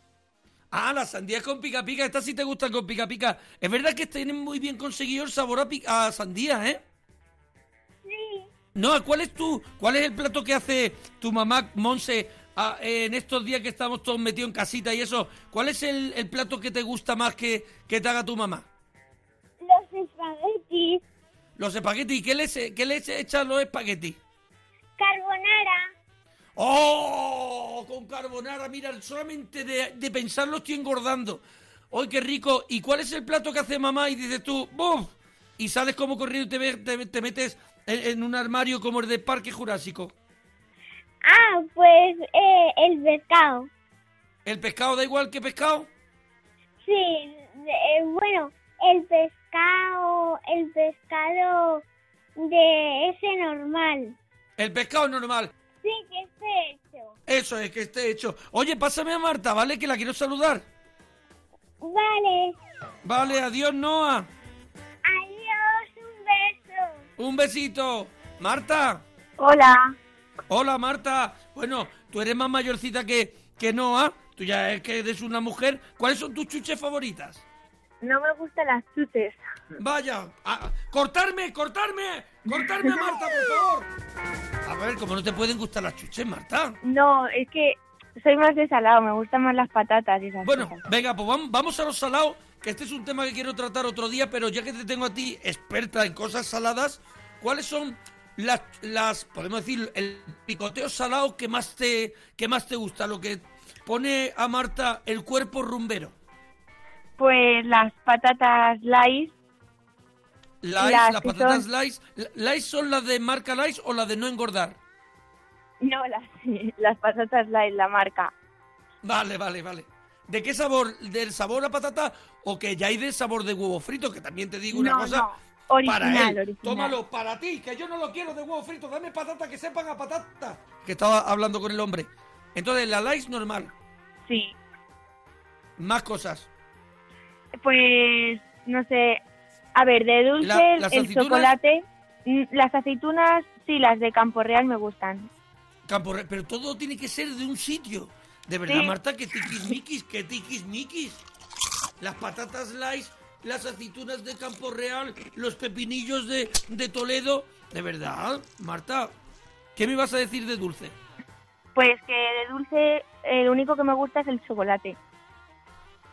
[SPEAKER 2] Ah, las sandías con pica pica. Estas sí te gustan con pica pica. Es verdad que tienen muy bien conseguido el sabor a, pi- a sandía, ¿eh?
[SPEAKER 6] Sí,
[SPEAKER 2] No, ¿cuál es tu, cuál es el plato que hace tu mamá, Monse, a- en estos días que estamos todos metidos en casita y eso? ¿Cuál es el, el plato que te gusta más que, que te haga tu mamá?
[SPEAKER 6] los espaguetis,
[SPEAKER 2] Los espaguetis. ¿Qué les, qué les echan los espaguetis?
[SPEAKER 6] carbonara.
[SPEAKER 2] ¡Oh! Con carbonara, mira, solamente de, de pensarlo estoy engordando. ¡Ay, qué rico! ¿Y cuál es el plato que hace mamá? Y dices tú, ¡buf! Y sales como corriendo y te, ve- te, te metes en, en un armario como el de Parque Jurásico.
[SPEAKER 6] Ah, pues eh, el pescado.
[SPEAKER 2] ¿El pescado da igual que pescado?
[SPEAKER 6] Sí, eh, bueno, el pescado, el pescado de ese normal.
[SPEAKER 2] El pescado normal.
[SPEAKER 6] Sí, que esté hecho.
[SPEAKER 2] Eso es, que esté hecho. Oye, pásame a Marta, ¿vale? Que la quiero saludar.
[SPEAKER 6] Vale,
[SPEAKER 2] Vale, adiós, Noah.
[SPEAKER 6] adiós, un beso.
[SPEAKER 2] Un besito. Marta.
[SPEAKER 5] Hola.
[SPEAKER 2] Hola, Marta. Bueno, tú eres más mayorcita que, que Noah. Tú ya es que eres una mujer. ¿Cuáles son tus chuches favoritas?
[SPEAKER 5] No me gustan las chutes.
[SPEAKER 2] Vaya, a- cortarme, cortarme, cortarme, Marta, por favor. A ver, ¿cómo no te pueden gustar las chuches, Marta?
[SPEAKER 5] No, es que soy más de salado, me gustan más las patatas y esas
[SPEAKER 2] Bueno,
[SPEAKER 5] cosas.
[SPEAKER 2] venga, pues vam- vamos a los salados, que este es un tema que quiero tratar otro día, pero ya que te tengo a ti experta en cosas saladas, ¿cuáles son las, las podemos decir, el picoteo salado que más te, que más te gusta, lo que pone a Marta el cuerpo rumbero?
[SPEAKER 5] Pues las patatas Lays,
[SPEAKER 2] Lays,
[SPEAKER 5] Las
[SPEAKER 2] patatas
[SPEAKER 5] son-
[SPEAKER 2] Lays. ¿Lays son las de marca Lays o las de no engordar?
[SPEAKER 5] no, las, las patatas Lays, la marca.
[SPEAKER 2] Vale, vale, vale. ¿De qué sabor? ¿Del sabor a patata o que ya hay de sabor de huevo frito? Que también te digo una
[SPEAKER 5] No,
[SPEAKER 2] cosa.
[SPEAKER 5] no, original,
[SPEAKER 2] para él.
[SPEAKER 5] original.
[SPEAKER 2] Tómalo, para ti, que yo no lo quiero de huevo frito. Dame patata que sepan a patata. Que estaba hablando con el hombre. Entonces, la Lays normal.
[SPEAKER 5] Sí.
[SPEAKER 2] Más cosas.
[SPEAKER 5] Pues, no sé, a ver, de dulce,
[SPEAKER 2] La- las
[SPEAKER 5] el
[SPEAKER 2] aceitunas-
[SPEAKER 5] chocolate, mm, las aceitunas, sí, las de Campo Real me gustan.
[SPEAKER 2] Campo Re- Pero todo tiene que ser de un sitio. De verdad,
[SPEAKER 5] Sí.
[SPEAKER 2] Marta, que tiquismiquis, que tiquismiquis. Las patatas light, las aceitunas de Campo Real, los pepinillos de, de Toledo. De verdad, Marta, ¿qué me ibas a decir de dulce?
[SPEAKER 5] Pues que de dulce el único que me gusta es el chocolate.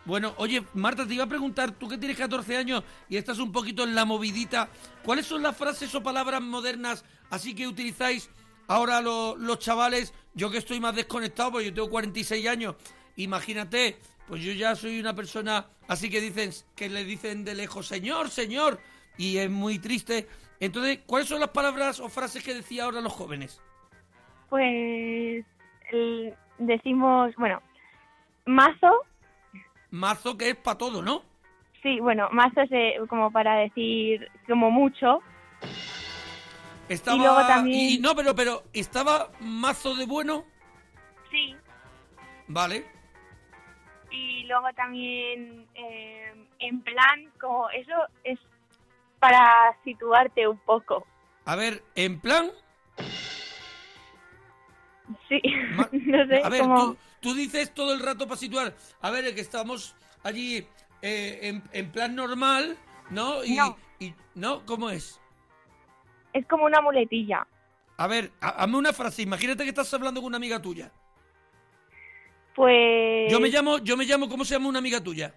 [SPEAKER 2] Bueno, oye, Marta, te iba a preguntar, tú que tienes 14 años y estás un poquito en la movidita, ¿cuáles son las frases o palabras modernas así que utilizáis ahora lo- los chavales? Yo que estoy más desconectado, porque yo tengo 46 años, imagínate, pues yo ya soy una persona así que dicen, que le dicen de lejos, señor, señor, y es muy triste. Entonces, ¿cuáles son las palabras o frases que decía ahora los jóvenes?
[SPEAKER 5] Pues decimos, bueno, mazo,
[SPEAKER 2] Mazo que es para todo, ¿no?
[SPEAKER 5] sí, bueno, mazo es eh, como para decir como mucho.
[SPEAKER 2] Estaba,
[SPEAKER 5] luego también-
[SPEAKER 2] y- no, pero, pero, ¿estaba mazo de bueno?
[SPEAKER 5] Sí.
[SPEAKER 2] Vale.
[SPEAKER 5] Y luego también eh, en plan, como eso es para situarte un poco.
[SPEAKER 2] A ver, en plan,
[SPEAKER 5] Sí,
[SPEAKER 2] Ma-
[SPEAKER 5] no sé,
[SPEAKER 2] a ver,
[SPEAKER 5] como...
[SPEAKER 2] tú, tú dices todo el rato para situar. A ver, es que estamos allí eh, en, en plan normal, ¿no? Y,
[SPEAKER 5] No.
[SPEAKER 2] y- ¿no? ¿Cómo es?
[SPEAKER 5] Es como una muletilla.
[SPEAKER 2] A ver, ha- hazme una frase. Imagínate que estás hablando con una amiga tuya.
[SPEAKER 5] Pues...
[SPEAKER 2] Yo me llamo, yo me llamo, ¿cómo se llama una amiga tuya?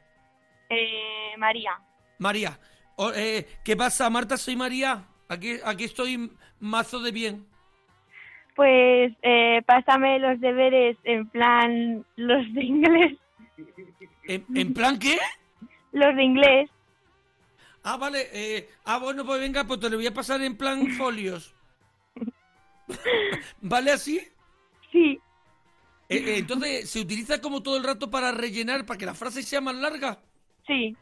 [SPEAKER 5] eh, María.
[SPEAKER 2] María. O, eh, ¿Qué pasa, Marta? Soy María. Aquí, aquí estoy mazo de bien.
[SPEAKER 5] Pues eh, pásame los deberes en plan los de inglés.
[SPEAKER 2] ¿En, en plan qué?
[SPEAKER 5] Los de inglés.
[SPEAKER 2] Ah, vale. eh, ah, bueno, pues venga, pues te lo voy a pasar en plan folios. ¿Vale así?
[SPEAKER 5] Sí,
[SPEAKER 2] Eh, eh, entonces, ¿se utiliza como todo el rato para rellenar, para que la frase sea más larga?
[SPEAKER 5] sí.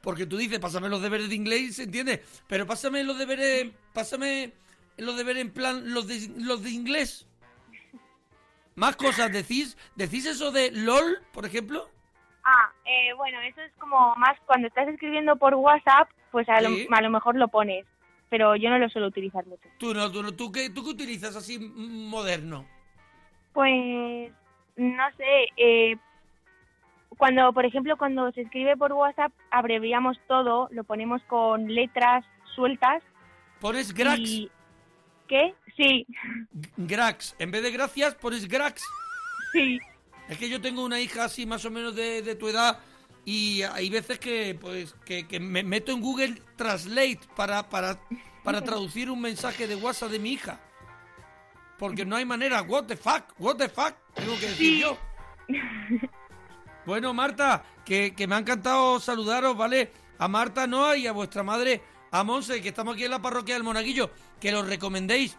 [SPEAKER 2] Porque tú dices, pásame los deberes de inglés, ¿se entiende? Pero pásame los deberes, pásame los deberes en plan los de, los de inglés. Más cosas, ¿decís, ¿decís eso de LOL, por ejemplo?
[SPEAKER 5] Ah, eh, bueno, eso es como más cuando estás escribiendo por WhatsApp, pues a,
[SPEAKER 2] Sí.
[SPEAKER 5] lo, a lo mejor lo pones. Pero yo no lo suelo utilizar mucho.
[SPEAKER 2] Tú no, tú no, ¿tú qué, tú qué utilizas así moderno?
[SPEAKER 5] Pues, no sé, eh, cuando, por ejemplo, cuando se escribe por WhatsApp, abreviamos todo, lo ponemos con letras sueltas.
[SPEAKER 2] ¿Pones grax?
[SPEAKER 5] Y... ¿Qué? Sí,
[SPEAKER 2] Grax. En vez de gracias, pones grax.
[SPEAKER 5] sí.
[SPEAKER 2] Es que yo tengo una hija así más o menos de, de tu edad y hay veces que pues que, que me meto en Google Translate para, para, para traducir un mensaje de WhatsApp de mi hija. Porque no hay manera. What the fuck, what the fuck, tengo que decir
[SPEAKER 5] Sí.
[SPEAKER 2] yo. Bueno, Marta, que, que me ha encantado saludaros, ¿vale? A Marta Noa y a vuestra madre, a Monse, que estamos aquí en la parroquia del Monaguillo. Que los recomendéis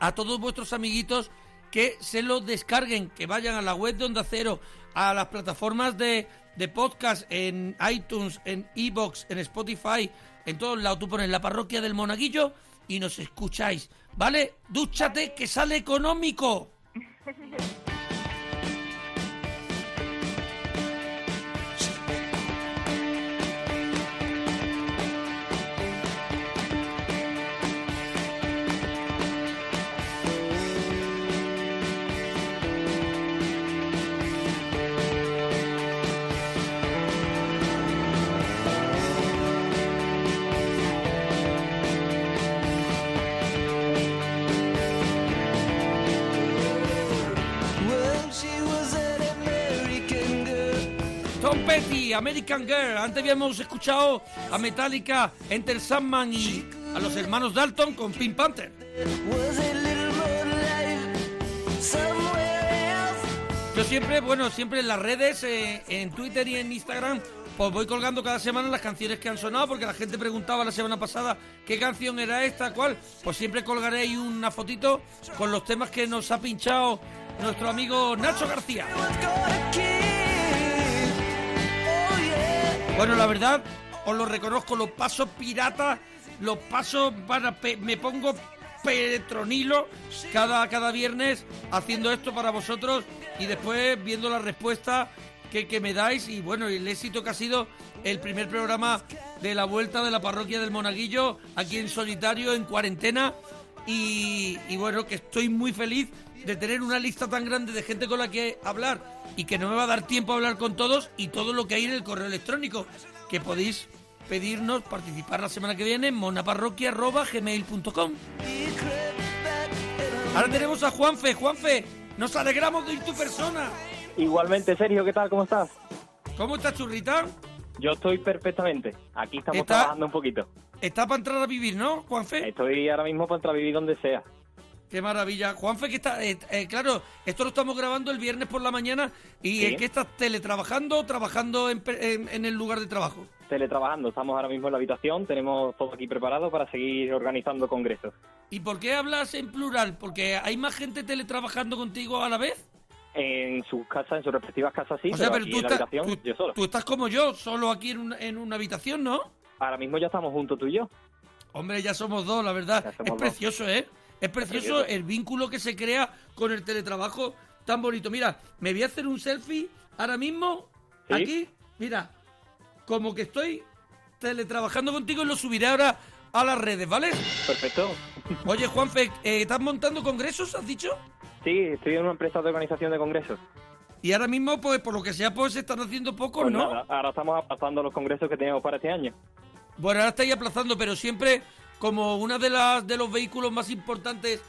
[SPEAKER 2] a todos vuestros amiguitos que se lo descarguen, que vayan a la web de Onda Cero, a las plataformas de, de podcast, en iTunes, en Evox, en Spotify, en todos lados. Tú pones la parroquia del Monaguillo y nos escucháis, ¿vale? Dúchate que sale económico. American Girl. Antes habíamos escuchado a Metallica, Enter Sandman y a los hermanos Dalton con Pink Panther. Yo siempre, bueno, siempre en las redes, eh, en Twitter y en Instagram, pues voy colgando cada semana las canciones que han sonado, porque la gente preguntaba la semana pasada qué canción era esta, cuál. Pues siempre colgaré una fotito con los temas que nos ha pinchado nuestro amigo Nacho García. Bueno, la verdad, os lo reconozco, los pasos piratas, los pasos para... me pongo petronilo cada, cada viernes haciendo esto para vosotros y después viendo la respuesta que, que me dais y bueno, el éxito que ha sido el primer programa de la vuelta de la parroquia del Monaguillo aquí en solitario, en cuarentena y bueno, que estoy muy feliz de tener una lista tan grande de gente con la que hablar y que no me va a dar tiempo a hablar con todos y todo lo que hay en el correo electrónico, que podéis pedirnos participar la semana que viene en monaparroquia.gmail.com Ahora tenemos a Juanfe. Juanfe, nos alegramos de ir tu persona.
[SPEAKER 7] Igualmente, Sergio, ¿qué tal? ¿Cómo estás?
[SPEAKER 2] ¿Cómo estás, churrita?
[SPEAKER 7] Yo estoy perfectamente. Aquí estamos
[SPEAKER 2] ¿Está?
[SPEAKER 7] trabajando un poquito.
[SPEAKER 2] Está para entrar a vivir, ¿no, Juanfe?
[SPEAKER 7] Estoy ahora mismo para vivir donde sea.
[SPEAKER 2] Qué maravilla. Juanfe, que está... eh, eh, claro, esto lo estamos grabando el viernes por la mañana y
[SPEAKER 7] Sí.
[SPEAKER 2] ¿en qué estás teletrabajando o trabajando en, pe- en- en el lugar de trabajo?
[SPEAKER 7] Teletrabajando. Estamos ahora mismo en la habitación. Tenemos todo aquí preparado para seguir organizando congresos.
[SPEAKER 2] ¿Y por qué hablas en plural? ¿Porque hay más gente teletrabajando contigo a la vez?
[SPEAKER 7] En sus casas, en sus respectivas casas, sí.
[SPEAKER 2] o sea, pero
[SPEAKER 7] aquí
[SPEAKER 2] tú
[SPEAKER 7] en la
[SPEAKER 2] estás,
[SPEAKER 7] habitación,
[SPEAKER 2] tú-
[SPEAKER 7] yo solo.
[SPEAKER 2] tú estás como yo, solo aquí en una, en una habitación, ¿no?
[SPEAKER 7] Ahora mismo ya estamos juntos tú y yo.
[SPEAKER 2] Hombre, ya somos dos, la verdad. Es
[SPEAKER 7] dos.
[SPEAKER 2] precioso, ¿eh? Es precioso el vínculo que se crea con el teletrabajo tan bonito. Mira, me voy a hacer un selfie ahora mismo,
[SPEAKER 7] ¿Sí?
[SPEAKER 2] aquí, mira, como que estoy teletrabajando contigo y lo subiré ahora a las redes, ¿vale?
[SPEAKER 7] Perfecto.
[SPEAKER 2] Oye, Juanfe, eh, ¿estás montando congresos, has dicho?
[SPEAKER 7] Sí, estoy en una empresa de organización de congresos.
[SPEAKER 2] Y ahora mismo, pues, por lo que sea, pues se están haciendo pocos,
[SPEAKER 7] Pues
[SPEAKER 2] ¿no?
[SPEAKER 7] nada, ahora estamos aplazando los congresos que teníamos para este año.
[SPEAKER 2] Bueno, ahora estáis aplazando, pero siempre como una de las de los vehículos más importantes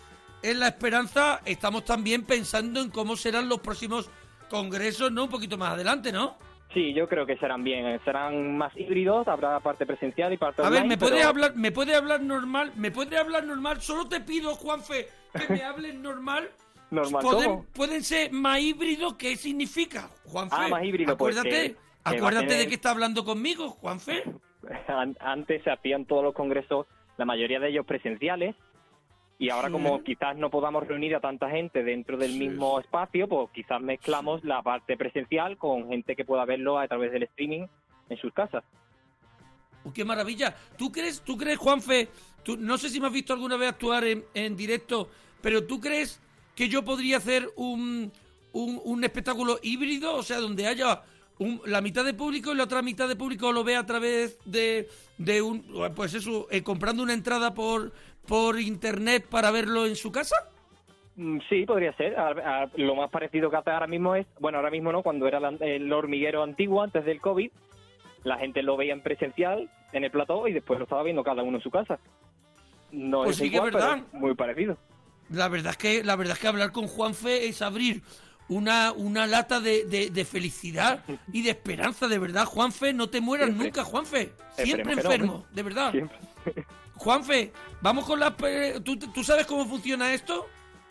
[SPEAKER 2] es la esperanza, estamos también pensando en cómo serán los próximos congresos, ¿no? Un poquito más adelante, ¿no?
[SPEAKER 7] Sí, yo creo que serán bien. eh, Serán más híbridos, habrá parte presencial y parte
[SPEAKER 2] A ver. ¿me puede
[SPEAKER 7] pero-
[SPEAKER 2] hablar, me puede hablar normal? ¿Me puede hablar normal? Solo te pido, Juanfe, que me hables normal.
[SPEAKER 7] Normal,
[SPEAKER 2] ¿Pueden, pueden ser más híbridos, ¿qué significa, Juanfe?
[SPEAKER 7] Ah, más híbrido, pues,
[SPEAKER 2] Acuérdate,
[SPEAKER 7] a
[SPEAKER 2] acuérdate de que está hablando conmigo, Juanfe.
[SPEAKER 7] An- Antes se hacían todos los congresos, la mayoría de ellos presenciales, y ahora
[SPEAKER 2] Sí.
[SPEAKER 7] como quizás no podamos reunir a tanta gente dentro del
[SPEAKER 2] Sí.
[SPEAKER 7] mismo espacio, pues quizás mezclamos la parte presencial con gente que pueda verlo a través del streaming en sus casas.
[SPEAKER 2] ¡Qué maravilla! ¿Tú crees, tú crees Juanfe, tú, no sé si me has visto alguna vez actuar en, en directo, pero tú crees que yo podría hacer un, un, un espectáculo híbrido? O sea, donde haya un- la mitad de público y la otra mitad de público lo vea a través de, de un... Pues eso, eh, comprando una entrada por, por internet para verlo en su casa.
[SPEAKER 7] Mm, Sí, podría ser. A- a- lo más parecido que hace ahora mismo es, bueno, ahora mismo no, cuando era la- el hormiguero antiguo, antes del COVID, la gente lo veía en presencial, en el plató, y después lo estaba viendo cada uno en su casa. No
[SPEAKER 2] Pues
[SPEAKER 7] es
[SPEAKER 2] sí que es
[SPEAKER 7] igual, pero
[SPEAKER 2] verdad.
[SPEAKER 7] muy parecido.
[SPEAKER 2] La verdad es que la verdad es que hablar con Juanfe es abrir una, una lata de, de- de felicidad y de esperanza, de verdad, Juanfe, no te mueras
[SPEAKER 7] Siempre.
[SPEAKER 2] nunca, Juanfe. Siempre
[SPEAKER 7] Esperemos que no,
[SPEAKER 2] enfermo, de verdad.
[SPEAKER 7] Siempre.
[SPEAKER 2] Juanfe, vamos con las... ¿Tú, ¿Tú sabes cómo funciona esto?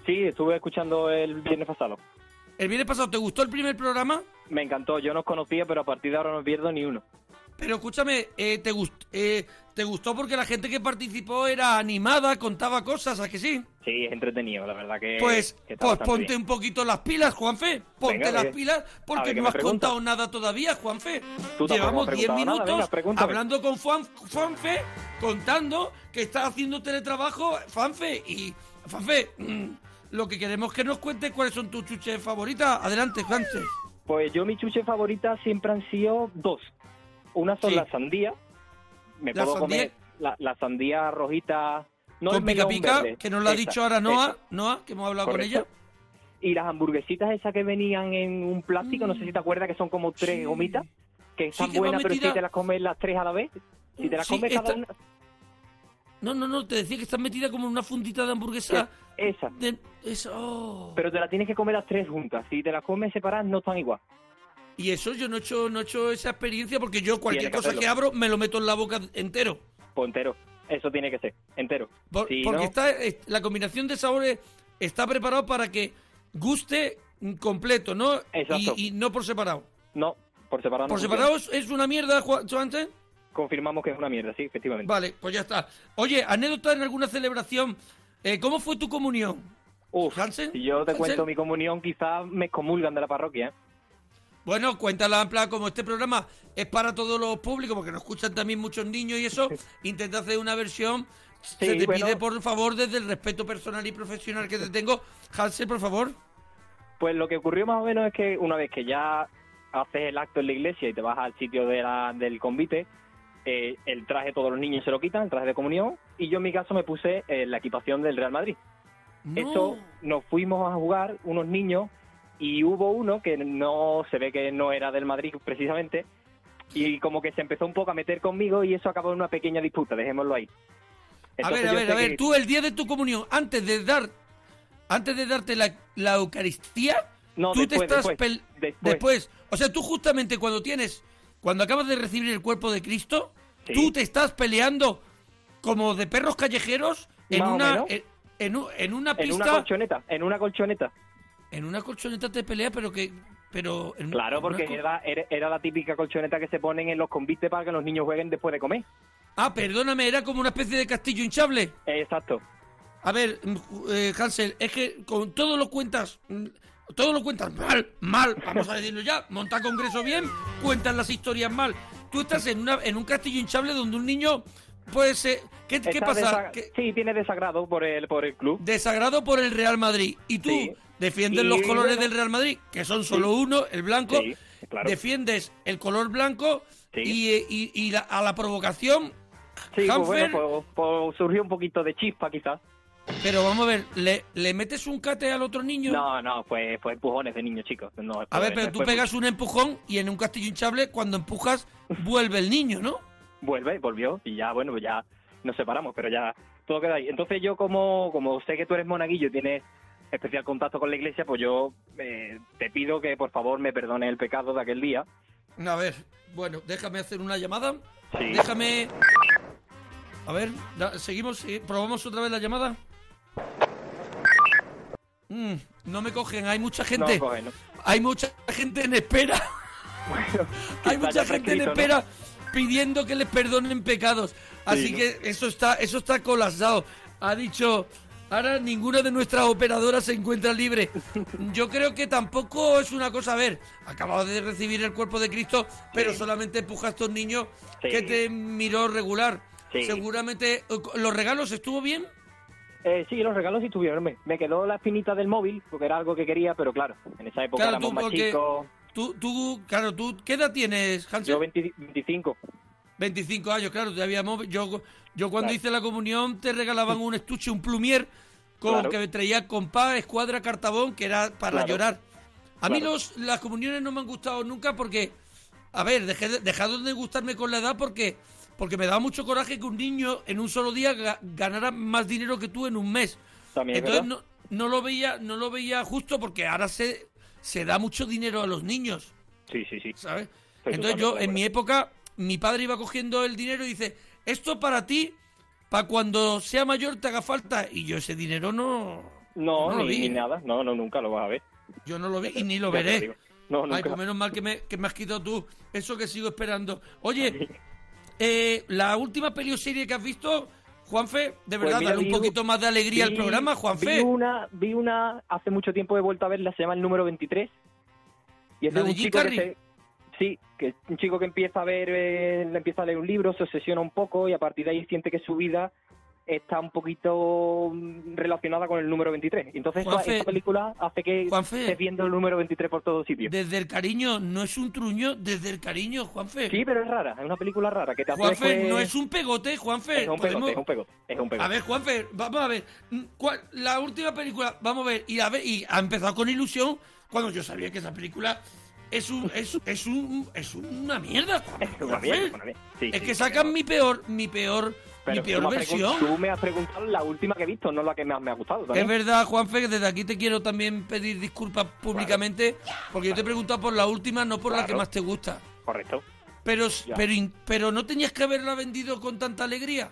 [SPEAKER 7] Sí, estuve escuchando el viernes pasado.
[SPEAKER 2] El viernes pasado, ¿te gustó el primer programa?
[SPEAKER 7] Me encantó, yo no os conocía, pero a partir de ahora no pierdo ni uno.
[SPEAKER 2] Pero escúchame, eh, ¿te, gust- eh, ¿te gustó porque la gente que participó era animada, contaba cosas, ¿a que sí?
[SPEAKER 7] Sí, es entretenido, la verdad que.
[SPEAKER 2] Pues,
[SPEAKER 7] que
[SPEAKER 2] pues ponte
[SPEAKER 7] bien.
[SPEAKER 2] un poquito las pilas, Juanfe. Ponte
[SPEAKER 7] Venga,
[SPEAKER 2] las pilas porque
[SPEAKER 7] ver, ¿qué
[SPEAKER 2] no has contado nada todavía, Juanfe. Llevamos 10
[SPEAKER 7] preguntado nada,
[SPEAKER 2] minutos
[SPEAKER 7] venga,
[SPEAKER 2] hablando con Juan, Juanfe, contando que está haciendo teletrabajo, Juanfe. Y, Juanfe, mm, lo que queremos que nos cuentes cuáles son tus chuches favoritas. Adelante, Juanfe.
[SPEAKER 7] Pues yo, mi chuche favorita siempre han sido dos. Una son
[SPEAKER 2] Sí.
[SPEAKER 7] la sandía. Me
[SPEAKER 2] ¿La
[SPEAKER 7] puedo
[SPEAKER 2] sandía?
[SPEAKER 7] comer la, la sandía rojita. No
[SPEAKER 2] con pica pica,
[SPEAKER 7] verde.
[SPEAKER 2] que nos lo ha
[SPEAKER 7] Esa,
[SPEAKER 2] dicho ahora Noah,
[SPEAKER 7] esa.
[SPEAKER 2] Noah, que hemos hablado con ella.
[SPEAKER 7] Y las hamburguesitas esas que venían en un plástico, no sé si te acuerdas que son como tres
[SPEAKER 2] Sí.
[SPEAKER 7] gomitas, que están
[SPEAKER 2] que van
[SPEAKER 7] buenas, pero si
[SPEAKER 2] metidas-
[SPEAKER 7] te las comes las tres a la vez, si te las
[SPEAKER 2] Sí,
[SPEAKER 7] comes cada una,
[SPEAKER 2] No, no, no, te decía que está metida como en una fundita de hamburguesa.
[SPEAKER 7] esa.
[SPEAKER 2] De, eso. oh.
[SPEAKER 7] Pero te las tienes que comer las tres juntas. Si te las comes separadas, no están igual.
[SPEAKER 2] Y eso yo no he hecho, no he hecho esa experiencia porque yo cualquier
[SPEAKER 7] que
[SPEAKER 2] cosa
[SPEAKER 7] hacerlo.
[SPEAKER 2] que abro me lo meto en la boca entero.
[SPEAKER 7] Pues entero. Eso tiene que ser, entero.
[SPEAKER 2] Por-
[SPEAKER 7] Si
[SPEAKER 2] porque
[SPEAKER 7] no-
[SPEAKER 2] está es- la combinación de sabores está preparado para que guste completo, ¿no?
[SPEAKER 7] Exacto.
[SPEAKER 2] Y, y no por separado.
[SPEAKER 7] No, por separado no
[SPEAKER 2] por separado es, es una mierda, Juan?
[SPEAKER 7] Confirmamos que es una mierda, sí, efectivamente.
[SPEAKER 2] Vale, pues ya está. Oye, anécdota en alguna celebración. Eh, ¿Cómo fue tu comunión?
[SPEAKER 7] Uf,
[SPEAKER 2] Hansen,
[SPEAKER 7] si yo te
[SPEAKER 2] Hansen.
[SPEAKER 7] cuento mi comunión, quizás me excomulgan de la parroquia.
[SPEAKER 2] Bueno, cuéntala en plan, como este programa es para todos los públicos, porque nos escuchan también muchos niños y eso, intenta hacer una versión. Se te
[SPEAKER 7] bueno.
[SPEAKER 2] pide, por favor, desde el respeto personal y profesional que te tengo. Hansel, por favor.
[SPEAKER 7] Pues lo que ocurrió más o menos es que una vez que ya haces el acto en la iglesia y te vas al sitio de la- del convite, eh, el traje todos los niños se lo quitan, el traje de comunión, y yo en mi caso me puse eh, la equipación del Real Madrid. Eso nos fuimos a jugar unos niños y hubo uno que no se ve que no era del Madrid precisamente y como que se empezó un poco a meter conmigo y eso acabó en una pequeña disputa, dejémoslo ahí.
[SPEAKER 2] A ver, a ver, a ver,
[SPEAKER 7] que-
[SPEAKER 2] tú el día de tu comunión, antes de dar, antes de darte la, la Eucaristía,
[SPEAKER 7] No,
[SPEAKER 2] tú
[SPEAKER 7] después,
[SPEAKER 2] te estás
[SPEAKER 7] después, después.
[SPEAKER 2] después. O sea, tú justamente cuando tienes, cuando acabas de recibir el cuerpo de Cristo,
[SPEAKER 7] Sí.
[SPEAKER 2] tú te estás peleando como de perros callejeros en
[SPEAKER 7] Más
[SPEAKER 2] una, en, en u- en una
[SPEAKER 7] en
[SPEAKER 2] pista,
[SPEAKER 7] una colchoneta, en una colchoneta.
[SPEAKER 2] En una colchoneta te peleas, pero que, pero en-
[SPEAKER 7] Claro,
[SPEAKER 2] en
[SPEAKER 7] porque era, era, la típica colchoneta que se ponen en los convites para que los niños jueguen después de comer.
[SPEAKER 2] Ah, perdóname, era como una especie de castillo hinchable.
[SPEAKER 7] Exacto.
[SPEAKER 2] A ver, mm, eh, Hansel, es que con todo lo cuentas, mm, todo lo cuentas mal, mal, vamos a decirlo ya, monta congreso bien, cuentas las historias mal. Tú estás en una en un castillo hinchable donde un niño puede ser... ¿Qué, qué pasa? ¿Qué-
[SPEAKER 7] Sí, tiene desagrado por el, por el club.
[SPEAKER 2] desagrado por el Real Madrid. Y tú
[SPEAKER 7] Sí.
[SPEAKER 2] defiendes
[SPEAKER 7] Y
[SPEAKER 2] los colores
[SPEAKER 7] bueno.
[SPEAKER 2] del Real Madrid, que son solo uno, el blanco.
[SPEAKER 7] Sí, claro.
[SPEAKER 2] Defiendes el color blanco y, eh, y- y la- a la provocación...
[SPEAKER 7] Sí, pues bueno, pues, pues surgió un poquito de chispa quizás.
[SPEAKER 2] Pero vamos a ver, ¿le, le metes un cate al otro niño?
[SPEAKER 7] No, no, pues, pues empujones de niños, chicos. No,
[SPEAKER 2] A ver,
[SPEAKER 7] pues,
[SPEAKER 2] pero tú
[SPEAKER 7] pues,
[SPEAKER 2] pegas un empujón y en un castillo hinchable, cuando empujas, vuelve el niño, ¿no?
[SPEAKER 7] Vuelve, volvió y ya, bueno, ya nos separamos, pero ya todo queda ahí. Entonces yo como, como sé que tú eres monaguillo y tienes especial contacto con la iglesia, pues yo eh, te pido que por favor me perdones el pecado de aquel día.
[SPEAKER 2] A ver, bueno, déjame hacer una llamada.
[SPEAKER 7] Sí.
[SPEAKER 2] Déjame... A ver, seguimos, probamos otra vez la llamada. Mm, no me cogen, hay mucha gente.
[SPEAKER 7] No, coge, ¿no?
[SPEAKER 2] Hay mucha gente en espera. hay
[SPEAKER 7] quizá
[SPEAKER 2] mucha gente en
[SPEAKER 7] ¿no?
[SPEAKER 2] Pidiendo que les perdonen pecados. Así
[SPEAKER 7] ¿no?
[SPEAKER 2] que eso está, eso está colapsado. Ha dicho, ahora ninguna de nuestras operadoras se encuentra libre. Yo creo que tampoco es una cosa, a ver, acabado de recibir el cuerpo de Cristo, pero solamente empuja a estos niños
[SPEAKER 7] Sí.
[SPEAKER 2] que te miró regular. Seguramente, eh, ¿los regalos estuvo bien?
[SPEAKER 7] Eh, sí, los regalos sí estuvieron. Me, me quedó la espinita del móvil, porque era algo que quería, pero claro, en esa época
[SPEAKER 2] Claro,
[SPEAKER 7] éramos más chicos.
[SPEAKER 2] Tú, tú, claro, tú, ¿qué edad tienes, Hansel?
[SPEAKER 7] Yo 20 25.
[SPEAKER 2] 25 años, claro, yo, yo cuando
[SPEAKER 7] Claro.
[SPEAKER 2] hice la comunión te regalaban un estuche, un plumier, con
[SPEAKER 7] Claro.
[SPEAKER 2] que traía compás, escuadra, cartabón, que era para
[SPEAKER 7] Claro.
[SPEAKER 2] llorar. A mí los, las comuniones no me han gustado nunca porque, a ver, dejé de- dejaron de gustarme con la edad porque, porque me daba mucho coraje que un niño en un solo día ga- ganara más dinero que tú en un mes.
[SPEAKER 7] También es
[SPEAKER 2] Entonces no, no lo veía, no lo veía justo porque ahora se, se da mucho dinero a los niños.
[SPEAKER 7] Sí, sí, sí.
[SPEAKER 2] ¿sabes?
[SPEAKER 7] Estoy
[SPEAKER 2] Entonces yo, en mi época, mi padre iba cogiendo el dinero y dice, esto para ti, para cuando sea mayor te haga falta. Y yo ese dinero no...
[SPEAKER 7] No,
[SPEAKER 2] no lo
[SPEAKER 7] ni,
[SPEAKER 2] vi.
[SPEAKER 7] ni nada. No, no, nunca lo vas a ver.
[SPEAKER 2] Yo no lo vi y ni lo veré. Ay, pues menos mal que me, que me has quitado tú eso que sigo esperando. Oye, eh, la última peli o serie que has visto, Juanfe, de
[SPEAKER 7] Pues
[SPEAKER 2] verdad,
[SPEAKER 7] mira,
[SPEAKER 2] dale un
[SPEAKER 7] vi-
[SPEAKER 2] poquito más de alegría al
[SPEAKER 7] vi-
[SPEAKER 2] programa,
[SPEAKER 7] Vi
[SPEAKER 2] Juanfe.
[SPEAKER 7] una, vi una, hace mucho tiempo he vuelto a verla, se llama el número 23. Y es
[SPEAKER 2] ¿La
[SPEAKER 7] de un
[SPEAKER 2] Jim
[SPEAKER 7] chico que se- Sí, que es un chico que empieza a ver, eh, le empieza a leer un libro, se obsesiona un poco y a partir de ahí siente que su vida está un poquito mm, relacionada con el número 23. Y Entonces esta,
[SPEAKER 2] Juanfe,
[SPEAKER 7] esta película hace que
[SPEAKER 2] Juanfe.
[SPEAKER 7] estés viendo el número 23 por todos sitios.
[SPEAKER 2] Desde el cariño, no es un truño, desde el cariño, Juanfe.
[SPEAKER 7] Sí, pero es rara, es una película rara que te hace
[SPEAKER 2] Juanfe,
[SPEAKER 7] después-
[SPEAKER 2] no es un pegote, Juanfe.
[SPEAKER 7] Es un
[SPEAKER 2] podemos-
[SPEAKER 7] pegote, es un pegote, es un pegote.
[SPEAKER 2] A ver, Juanfe, vamos a ver. mm, ¿cuál- La última película, vamos a ver, y a ver, y ha empezado con ilusión cuando yo sabía que esa película es un, es, es un, es una mierda.
[SPEAKER 7] Es una mierda, una mierda. Sí,
[SPEAKER 2] es
[SPEAKER 7] sí,
[SPEAKER 2] que sacan mi peor, mi peor,
[SPEAKER 7] Pero
[SPEAKER 2] mi peor
[SPEAKER 7] me
[SPEAKER 2] versión.
[SPEAKER 7] pregun- Tú me has preguntado la última que he visto, no la que más me ha gustado.
[SPEAKER 2] Es verdad, Juanfe, que desde aquí te quiero también pedir disculpas públicamente, porque yo te he preguntado por la última, no por la que más te gusta.
[SPEAKER 7] Correcto.
[SPEAKER 2] Pero,
[SPEAKER 7] Ya.
[SPEAKER 2] pero, pero no tenías que haberla vendido con tanta alegría.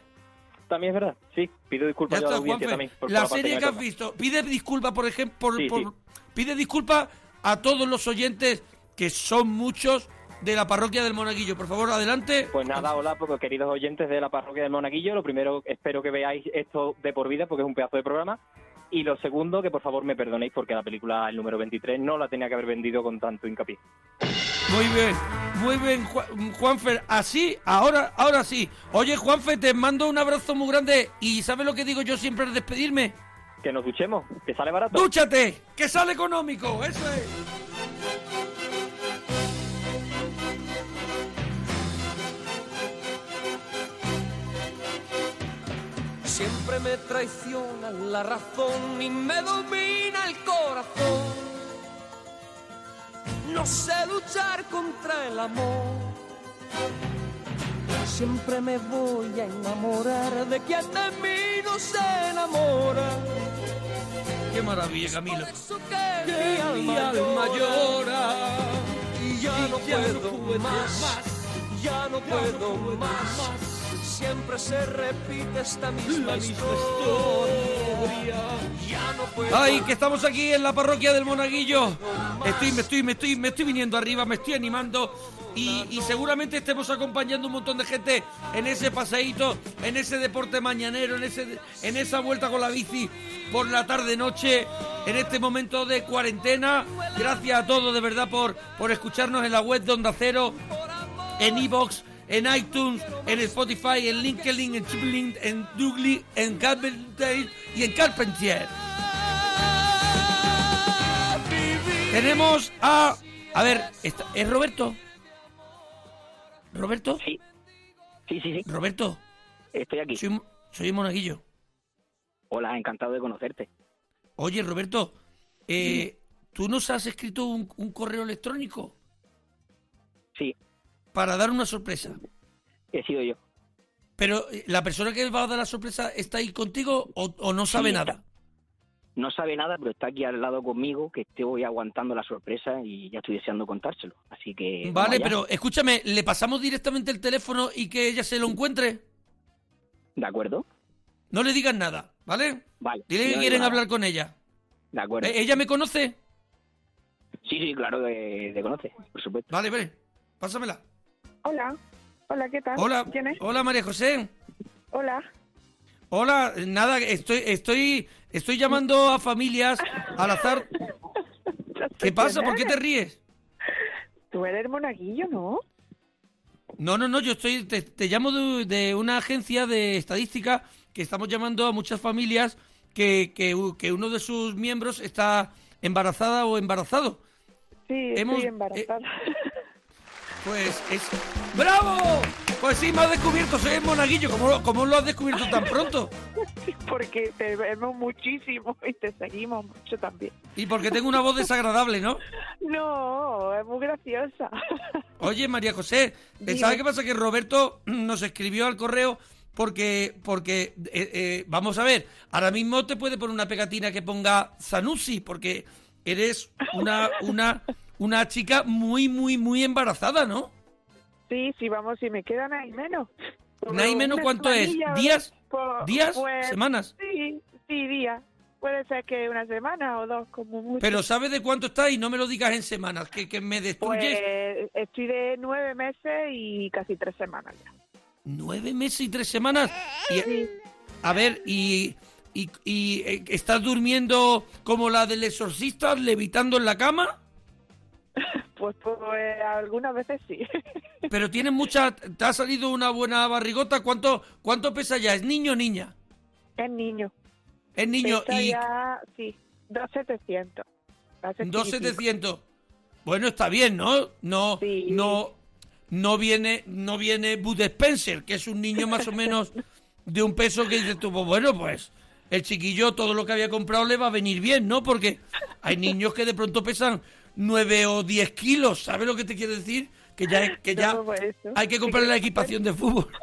[SPEAKER 7] También es verdad, sí. Pido
[SPEAKER 2] Ya
[SPEAKER 7] disculpas a la audiencia
[SPEAKER 2] Juanfe.
[SPEAKER 7] también. por-
[SPEAKER 2] La
[SPEAKER 7] por
[SPEAKER 2] serie
[SPEAKER 7] me
[SPEAKER 2] que has
[SPEAKER 7] toca.
[SPEAKER 2] visto, pide disculpas, por ejemplo, por,
[SPEAKER 7] Sí,
[SPEAKER 2] por-
[SPEAKER 7] sí.
[SPEAKER 2] pide disculpas a todos los oyentes, que son muchos, de la parroquia del Monaguillo. Por favor, adelante.
[SPEAKER 7] Pues nada, hola, porque queridos oyentes de la parroquia del Monaguillo, lo primero, espero que veáis esto de por vida, porque es un pedazo de programa. Y lo segundo, que por favor me perdonéis, porque la película, el número 23, no la tenía que haber vendido con tanto hincapié.
[SPEAKER 2] Muy bien, muy bien, Ju- Juanfer. Así, ahora, ahora sí. Oye, Juanfe, te mando un abrazo muy grande. Y ¿sabes lo que digo yo siempre al despedirme?
[SPEAKER 7] Que nos duchemos, que sale barato.
[SPEAKER 2] ¡Dúchate! ¡Que sale económico! ¡Eso es!
[SPEAKER 1] Siempre me traiciona la razón y me domina el corazón. No sé luchar contra el amor. Siempre me voy a enamorar de quien de mí no se enamora.
[SPEAKER 2] Qué maravilla, Camilo.
[SPEAKER 1] Por eso que, mi alma llora. Y ya no puedo más. Ya no puedo más. Siempre se repite esta misma historia. Ya no puedo
[SPEAKER 2] Ay, que estamos aquí en la parroquia del Monaguillo. Estoy, me estoy, me estoy, me estoy viniendo arriba, me estoy animando y, y seguramente estemos acompañando un montón de gente en ese paseíto, en ese deporte mañanero, en ese, en esa vuelta con la bici por la tarde noche, en este momento de cuarentena. Gracias a todos de verdad por, por escucharnos en la web de Onda Cero, en iBox, en iTunes, en Spotify, en LinkedIn, en Chiplin, en Dougly, en Carpenter y en Carpentier. Tenemos a... A ver, ¿es Roberto? ¿Roberto?
[SPEAKER 8] Sí. Sí, sí, sí.
[SPEAKER 2] Roberto,
[SPEAKER 8] Estoy aquí.
[SPEAKER 2] soy, soy Monaguillo.
[SPEAKER 8] Hola, encantado de conocerte.
[SPEAKER 2] Oye, Roberto, eh, ¿tú nos has escrito un, un correo electrónico
[SPEAKER 8] Sí,
[SPEAKER 2] para dar una sorpresa?
[SPEAKER 8] he sido yo.
[SPEAKER 2] Pero eh, la persona que va a dar la sorpresa está ahí contigo o, o no sabe
[SPEAKER 8] Sí,
[SPEAKER 2] nada.
[SPEAKER 8] está. No sabe nada, pero está aquí al lado conmigo, que estoy aguantando la sorpresa y ya estoy deseando contárselo. Así que...
[SPEAKER 2] Vale, pero escúchame, ¿le pasamos directamente el teléfono y que ella se lo encuentre?
[SPEAKER 8] ¿De acuerdo?
[SPEAKER 2] No le digas nada, ¿vale?
[SPEAKER 8] Vale.
[SPEAKER 2] Dile que
[SPEAKER 8] No
[SPEAKER 2] quieren
[SPEAKER 8] nada.
[SPEAKER 2] hablar con ella.
[SPEAKER 8] De acuerdo.
[SPEAKER 2] Eh, ¿Ella me conoce?
[SPEAKER 8] Sí, sí, claro, de conoce, por supuesto.
[SPEAKER 2] Vale, vale, pásamela.
[SPEAKER 9] Hola. Hola, ¿qué tal?
[SPEAKER 2] Hola,
[SPEAKER 9] ¿Quién es?
[SPEAKER 2] hola María José.
[SPEAKER 9] Hola.
[SPEAKER 2] Hola, nada, estoy, estoy, estoy llamando a familias al azar. ¿Qué pasa? ¿Por qué te ríes?
[SPEAKER 9] Tú eres monaguillo, ¿no?
[SPEAKER 2] No, no, no, yo estoy, te, te llamo de, de una agencia de estadística que estamos llamando a muchas familias que, que, que uno de sus miembros está embarazada o embarazado.
[SPEAKER 9] Sí,
[SPEAKER 2] Hemos-
[SPEAKER 9] estoy embarazada.
[SPEAKER 2] Pues es... ¡Bravo! Pues sí, me has descubierto, soy el monaguillo. ¿Cómo, cómo lo has descubierto tan pronto?
[SPEAKER 9] Porque te vemos muchísimo y te seguimos mucho también.
[SPEAKER 2] Y porque tengo una voz desagradable, ¿no?
[SPEAKER 9] No, es muy graciosa.
[SPEAKER 2] Oye, María José,
[SPEAKER 9] Dime.
[SPEAKER 2] ¿sabes qué pasa? Que Roberto nos escribió al correo porque, porque eh, eh, vamos a ver, ahora mismo te puede poner una pegatina que ponga Zanussi, porque eres una, una, una chica muy, muy, muy embarazada, ¿no?
[SPEAKER 9] Sí, sí, vamos, si me quedan ahí menos.
[SPEAKER 2] ¿No hay menos cuánto es? ¿Días? ¿Días?
[SPEAKER 9] pues,
[SPEAKER 2] ¿Semanas?
[SPEAKER 9] Sí, sí, días. Puede ser que una semana o dos, como mucho.
[SPEAKER 2] Pero ¿sabes de cuánto está? Y no me lo digas en semanas, que, que me destruyes.
[SPEAKER 9] Pues estoy de nueve meses y casi tres semanas ya.
[SPEAKER 2] Nueve meses y tres semanas. Y, a ver, y, y, y, eh, ¿estás durmiendo como la del exorcista, levitando en la cama?
[SPEAKER 9] Pues, pues algunas veces sí.
[SPEAKER 2] Pero tienes mucha... ¿Te ha salido una buena barrigota? ¿Cuánto, cuánto pesa ya? ¿Es niño o niña?
[SPEAKER 9] es niño.
[SPEAKER 2] Es niño
[SPEAKER 9] Pesa
[SPEAKER 2] y
[SPEAKER 9] ya, sí, 2,700. Va a ser chiquitico.
[SPEAKER 2] 2.700. Bueno, está bien, ¿no? No,
[SPEAKER 9] Sí.
[SPEAKER 2] no, no viene, no viene Bud Spencer, que es un niño más o menos de un peso que dices tú, pues bueno, pues el chiquillo todo lo que había comprado le va a venir bien, ¿no? Porque hay niños que de pronto pesan 9 o 10 kilos, ¿sabes lo que te quiero decir? Que ya, que ya
[SPEAKER 9] No, pues
[SPEAKER 2] hay que comprarle la equipación de fútbol.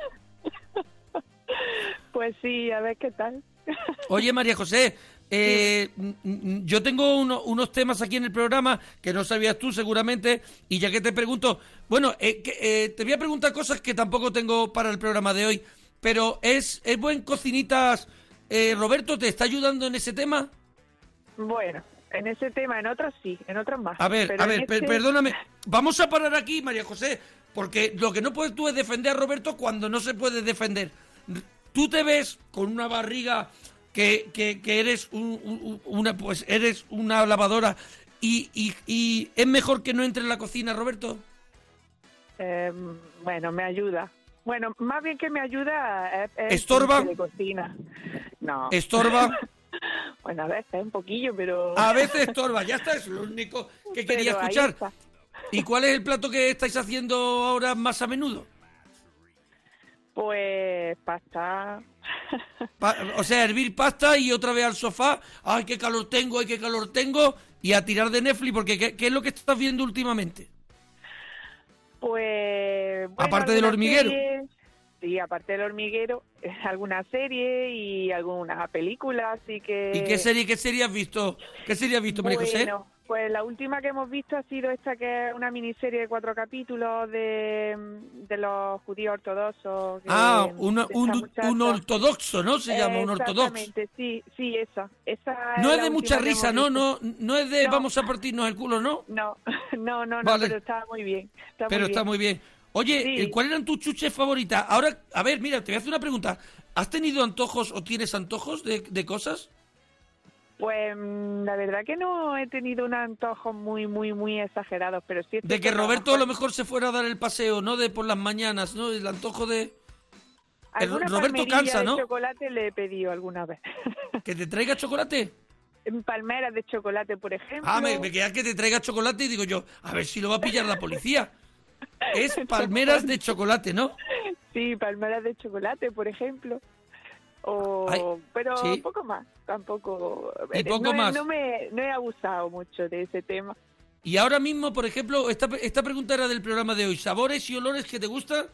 [SPEAKER 9] Pues sí, a ver qué tal.
[SPEAKER 2] Oye, María José, eh, yo tengo uno- unos temas aquí en el programa que no sabías tú seguramente, y ya que te pregunto, bueno, eh, que, eh, te voy a preguntar cosas que tampoco tengo para el programa de hoy, pero ¿es, es buen cocinitas? Eh, Roberto, ¿te está ayudando en ese tema?
[SPEAKER 9] Bueno, en ese tema, en otros sí, en otros más.
[SPEAKER 2] A ver,
[SPEAKER 9] Pero
[SPEAKER 2] a ver, per- perdóname. Vamos a parar aquí, María José, porque lo que no puedes tú es defender a Roberto cuando no se puede defender. Tú te ves con una barriga que, que, que eres un- un- una pues eres una lavadora y, y, y es mejor que no entre en la cocina, Roberto.
[SPEAKER 9] Eh, bueno, me ayuda. Bueno, más bien que me ayuda es... es
[SPEAKER 2] ¿Estorba?
[SPEAKER 9] de cocina. No.
[SPEAKER 2] Estorba.
[SPEAKER 9] Bueno, a veces un poquillo, pero...
[SPEAKER 2] A veces estorba, ya está, es lo único que quería
[SPEAKER 9] pero
[SPEAKER 2] escuchar. ¿Y cuál es el plato que estáis haciendo ahora más a menudo?
[SPEAKER 9] Pues pasta...
[SPEAKER 2] Pa- o sea, hervir pasta y otra vez al sofá. Ay, qué calor tengo, ay, qué calor tengo. Y a tirar de Netflix, porque ¿qué, qué es lo que estás viendo últimamente?
[SPEAKER 9] Pues. bueno,
[SPEAKER 2] Aparte del hormiguero.
[SPEAKER 9] series, sí, aparte del hormiguero, alguna serie y alguna película, así que.
[SPEAKER 2] ¿Y qué serie, qué serie has visto? ¿Qué serie has visto, María José?
[SPEAKER 9] Bueno, pues la última que hemos visto ha sido esta que es una miniserie de cuatro capítulos de, de los judíos ortodoxos. que-
[SPEAKER 2] Ah, un,
[SPEAKER 9] de esta
[SPEAKER 2] un, un ortodoxo, ¿no? Se llama un ortodoxo.
[SPEAKER 9] Exactamente, sí, sí, esa. esa
[SPEAKER 2] No es
[SPEAKER 9] la
[SPEAKER 2] de mucha risa, ¿no? No no es de
[SPEAKER 9] No.
[SPEAKER 2] vamos a partirnos el culo, ¿no?
[SPEAKER 9] No, no, no, no,
[SPEAKER 2] Vale.
[SPEAKER 9] pero está muy bien. Está
[SPEAKER 2] Pero
[SPEAKER 9] muy
[SPEAKER 2] está
[SPEAKER 9] bien.
[SPEAKER 2] muy bien. Oye,
[SPEAKER 9] Sí.
[SPEAKER 2] eh, ¿cuáles eran tus chuches favoritas? Ahora, a ver, mira, te voy a hacer una pregunta. ¿Has tenido antojos o tienes antojos de, de cosas?
[SPEAKER 9] Pues mm, la verdad que no he tenido un antojo muy, muy, muy exagerados, pero sí...
[SPEAKER 2] De que Roberto a lo
[SPEAKER 9] mejor
[SPEAKER 2] se fuera a dar el paseo, ¿no? De por las mañanas, ¿no? El antojo de... el Roberto cansa,
[SPEAKER 9] de
[SPEAKER 2] ¿no?
[SPEAKER 9] chocolate le he pedido alguna vez.
[SPEAKER 2] ¿Que te traiga chocolate?
[SPEAKER 9] En palmeras de chocolate, por ejemplo.
[SPEAKER 2] Ah, me, me queda que te traiga chocolate y digo yo, a ver si lo va a pillar la policía. Es palmeras de chocolate, ¿no?
[SPEAKER 9] Sí, palmeras de chocolate, por ejemplo. O,
[SPEAKER 2] Ay,
[SPEAKER 9] pero
[SPEAKER 2] sí.
[SPEAKER 9] poco más, tampoco.
[SPEAKER 2] Y
[SPEAKER 9] eh,
[SPEAKER 2] poco
[SPEAKER 9] no,
[SPEAKER 2] más.
[SPEAKER 9] No, me, no he abusado mucho de ese tema.
[SPEAKER 2] Y ahora mismo, por ejemplo, esta, esta pregunta era del programa de hoy. Sabores y olores que te gustan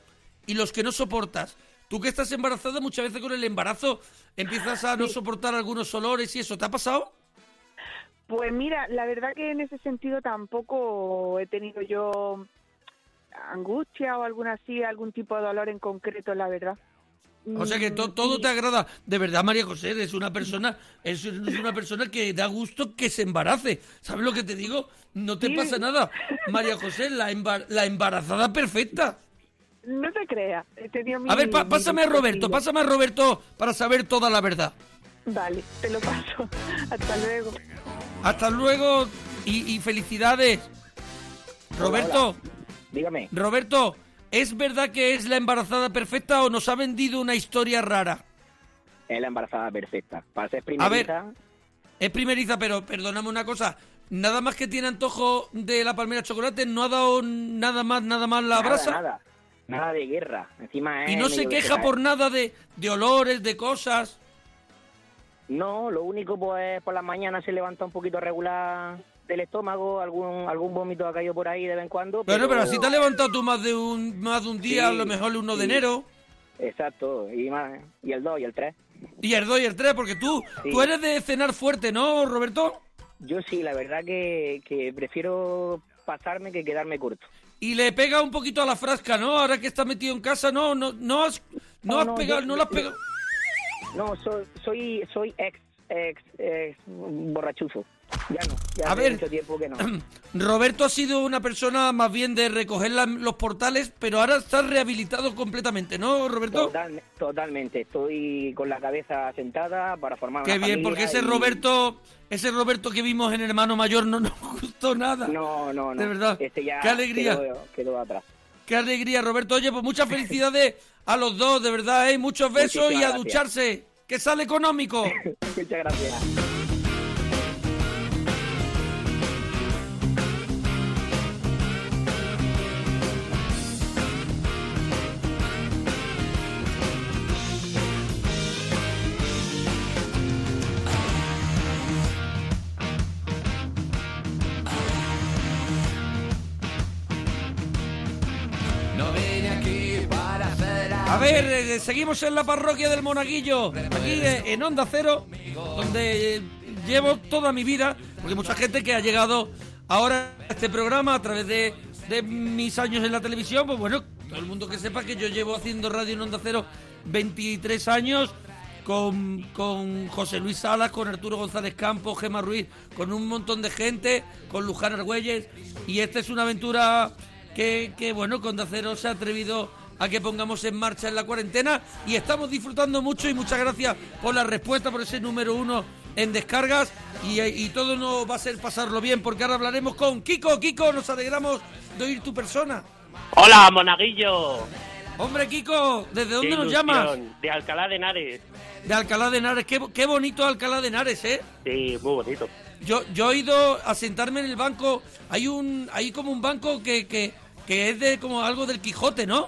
[SPEAKER 2] y los que no soportas. Tú que estás embarazada, muchas veces con el embarazo empiezas a no soportar algunos olores y eso. ¿Te ha pasado?
[SPEAKER 9] Pues mira, la verdad que en ese sentido tampoco he tenido yo angustia o alguna así, algún tipo de dolor en concreto, la verdad.
[SPEAKER 2] O sea que to-
[SPEAKER 9] Mm,
[SPEAKER 2] todo te agrada. De verdad, María José, eres una persona, es una persona que da gusto que se embarace. ¿Sabes lo que te digo? No te
[SPEAKER 9] Sí.
[SPEAKER 2] pasa nada. María José, la, embar- la embarazada perfecta.
[SPEAKER 9] No te creas,
[SPEAKER 2] A ver, pa-
[SPEAKER 9] mi
[SPEAKER 2] pásame a Roberto, pásame a Roberto para saber toda la verdad.
[SPEAKER 9] Vale, te lo paso. Hasta luego.
[SPEAKER 2] Hasta luego y, y felicidades. Roberto,
[SPEAKER 8] Dígame.
[SPEAKER 2] Roberto, ¿es verdad que es la embarazada perfecta o nos ha vendido una historia rara?
[SPEAKER 8] Es la embarazada perfecta. Para ser
[SPEAKER 2] A ver,
[SPEAKER 8] primeriza,
[SPEAKER 2] es primeriza, pero perdóname una cosa. Nada más que tiene antojo de la palmera chocolate, no ha dado nada más, nada más la
[SPEAKER 8] nada,
[SPEAKER 2] brasa.
[SPEAKER 8] nada. Nada de guerra. Encima es
[SPEAKER 2] Y no se queja por nada de, de olores, de cosas.
[SPEAKER 8] No, lo único pues por las mañanas se levanta un poquito regular del estómago, algún algún vómito ha caído por ahí de vez en cuando.
[SPEAKER 2] Pero, pero así te has levantado tú más de un, más de un día,
[SPEAKER 8] Sí,
[SPEAKER 2] a lo mejor el 1 de enero.
[SPEAKER 8] Exacto, y más, y el 2 y el 3.
[SPEAKER 2] Y el 2 y el 3, porque tú,
[SPEAKER 8] Sí.
[SPEAKER 2] tú eres de cenar fuerte, ¿no, Roberto?
[SPEAKER 8] Yo sí, la verdad que, que prefiero pasarme que quedarme corto.
[SPEAKER 2] Y le pega un poquito a la frasca, ¿no? Ahora que está metido en casa, no, no, no has, no,
[SPEAKER 8] No,
[SPEAKER 2] has
[SPEAKER 8] no,
[SPEAKER 2] pegado,
[SPEAKER 8] yo-
[SPEAKER 2] no le has pegado.
[SPEAKER 8] No, soy soy, soy ex, ex, ex borrachuzo. Ya no, ya
[SPEAKER 2] A
[SPEAKER 8] hace
[SPEAKER 2] ver.
[SPEAKER 8] mucho tiempo que no.
[SPEAKER 2] Roberto ha sido una persona más bien de recoger la- los portales, pero ahora está rehabilitado completamente, ¿no, Roberto?
[SPEAKER 8] Total- totalmente, estoy con la cabeza sentada para formar
[SPEAKER 2] Qué
[SPEAKER 8] una
[SPEAKER 2] bien,
[SPEAKER 8] familia
[SPEAKER 2] porque ese
[SPEAKER 8] y-
[SPEAKER 2] Roberto, ese Roberto que vimos en Hermano Mayor no nos gustó nada.
[SPEAKER 8] No, no, no.
[SPEAKER 2] De verdad.
[SPEAKER 8] Este ya
[SPEAKER 2] Qué alegría.
[SPEAKER 8] Quedó, quedó atrás.
[SPEAKER 2] Qué alegría, Roberto. Oye, pues muchas felicidades a los dos, de verdad, ¿eh? Muchos besos y
[SPEAKER 8] Muchísimas
[SPEAKER 2] a
[SPEAKER 8] gracias.
[SPEAKER 2] ducharse, que sale económico.
[SPEAKER 8] Muchas gracias.
[SPEAKER 2] Ver, eh, seguimos en la parroquia del Monaguillo, aquí eh, en Onda Cero, donde eh, llevo toda mi vida, porque mucha gente que ha llegado ahora a este programa a través de, de mis años en la televisión, pues bueno, todo el mundo que sepa que yo llevo haciendo radio en Onda Cero 23 años, con, con José Luis Salas, con Arturo González Campos, Gema Ruiz, con un montón de gente, con Luján Argüelles, y esta es una aventura que, que bueno, con Onda Cero se ha atrevido a que pongamos en marcha en la cuarentena y estamos disfrutando mucho y muchas gracias por la respuesta, por ese número uno en descargas y, y todo nos va a ser pasarlo bien porque ahora hablaremos con Kiko. Kiko, nos alegramos de oír tu persona.
[SPEAKER 10] Hola, Monaguillo.
[SPEAKER 2] Hombre, Kiko, ¿desde dónde nos llamas?
[SPEAKER 10] De Alcalá de Henares.
[SPEAKER 2] De Alcalá de Henares. Qué, qué bonito Alcalá de Henares, ¿eh?
[SPEAKER 10] Sí, muy bonito.
[SPEAKER 2] Yo, yo he ido a sentarme en el banco. Hay un, hay como un banco que, que, que es de como algo del Quijote, ¿no?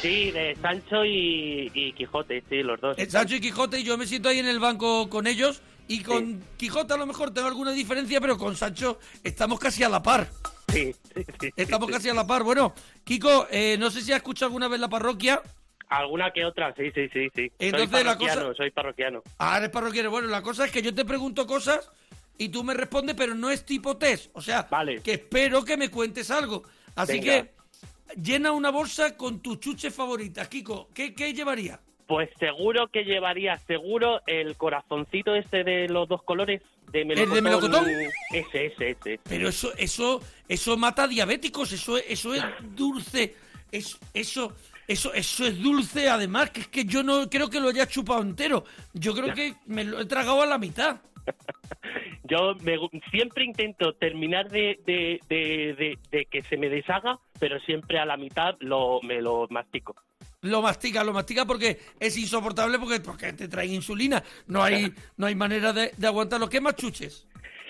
[SPEAKER 10] Sí, de Sancho y, y Quijote, sí, los dos.
[SPEAKER 2] Eh, Sancho y Quijote, y yo me siento ahí en el banco con ellos. Y con Quijote a lo mejor tengo alguna diferencia, pero con Sancho estamos casi a la par.
[SPEAKER 10] Sí, sí, sí.
[SPEAKER 2] Estamos casi a la par. Bueno, Kiko, eh, no sé si has escuchado alguna vez la parroquia.
[SPEAKER 10] Alguna que otra, sí, sí, sí, sí.
[SPEAKER 2] Entonces,
[SPEAKER 10] soy
[SPEAKER 2] la
[SPEAKER 10] parroquiano,
[SPEAKER 2] cosa-
[SPEAKER 10] soy parroquiano.
[SPEAKER 2] Ah, eres parroquiano. Bueno, la cosa es que yo te pregunto cosas y tú me respondes, pero no es tipo test. O sea, que espero que me cuentes algo. Así
[SPEAKER 10] Venga.
[SPEAKER 2] que llena una bolsa con tus chuches favoritas. Kiko, ¿qué, qué llevaría?
[SPEAKER 10] Pues seguro que llevaría, seguro, el corazoncito este de los dos colores. De melocotón.
[SPEAKER 2] de melocotón?
[SPEAKER 10] Ese, ese, ese.
[SPEAKER 2] Pero eso, eso, eso mata diabéticos, eso, eso es dulce, es, eso, eso, eso es dulce además, que es que yo no creo que lo haya chupado entero. Yo creo que me lo he tragado a la mitad.
[SPEAKER 10] Yo me siempre intento terminar de, de, de, de- de que se me deshaga, pero siempre a la mitad lo, me lo mastico.
[SPEAKER 2] Lo mastica, lo mastica porque es insoportable porque, porque te trae insulina. No hay, no hay manera de, de aguantarlo. ¿Qué más chuches?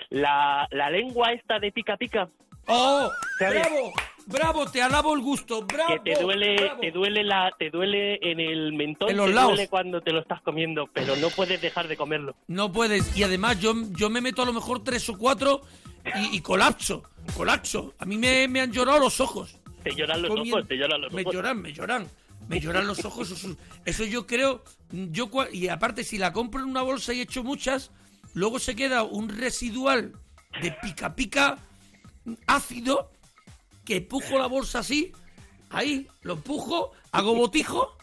[SPEAKER 10] La, la lengua esta de pica pica.
[SPEAKER 2] ¡Oh!
[SPEAKER 10] ¿Sabes?
[SPEAKER 2] ¡Bravo! ¡Bravo! Te alabo el gusto. ¡Bravo!
[SPEAKER 10] Que te duele,
[SPEAKER 2] bravo.
[SPEAKER 10] te duele la, te duele en el mentón,
[SPEAKER 2] En los
[SPEAKER 10] te
[SPEAKER 2] lados.
[SPEAKER 10] duele cuando te lo estás comiendo, pero no puedes dejar de comerlo.
[SPEAKER 2] No puedes. Y además yo, yo me meto a lo mejor tres o cuatro y, y colapso. Colapso. A mí me, me han llorado los ojos.
[SPEAKER 10] Te lloran los
[SPEAKER 2] Comiendo-
[SPEAKER 10] ojos, te lloran los
[SPEAKER 2] me
[SPEAKER 10] ojos.
[SPEAKER 2] lloran, me lloran. Me lloran los ojos. Eso, eso yo creo. yo Y aparte, si la compro en una bolsa y he hecho muchas, luego se queda un residual de pica pica ácido que pujo la bolsa así. Ahí, lo empujo, hago botijo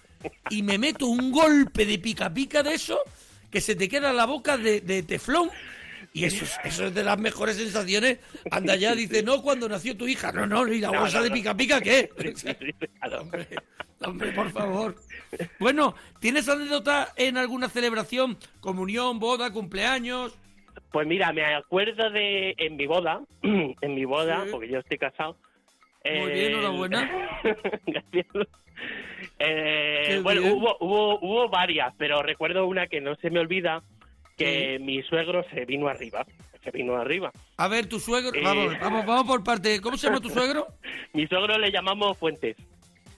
[SPEAKER 2] y me meto un golpe de pica pica de eso que se te queda en la boca de, de teflón. Y eso es, eso es de las mejores sensaciones. Anda ya, dice, no, cuando nació tu hija. No, no, ¿y la
[SPEAKER 10] No,
[SPEAKER 2] bolsa
[SPEAKER 10] no,
[SPEAKER 2] de pica pica qué? Hombre, hombre, por favor. Bueno, ¿tienes anécdota en alguna celebración? Comunión, boda, cumpleaños.
[SPEAKER 10] Pues mira, me acuerdo de en mi boda, en mi boda,
[SPEAKER 2] Sí.
[SPEAKER 10] porque yo estoy casado.
[SPEAKER 2] Muy
[SPEAKER 10] eh,
[SPEAKER 2] bien, enhorabuena.
[SPEAKER 10] Gracias. Eh, bueno,
[SPEAKER 2] bien.
[SPEAKER 10] hubo, hubo, hubo varias, pero recuerdo una que no se me olvida, que mi suegro se vino arriba. Se vino arriba.
[SPEAKER 2] A ver, tu suegro.
[SPEAKER 10] Eh.
[SPEAKER 2] Vamos, vamos, vamos por parte. ¿Cómo se llama tu suegro?
[SPEAKER 10] Mi suegro le llamamos Fuentes,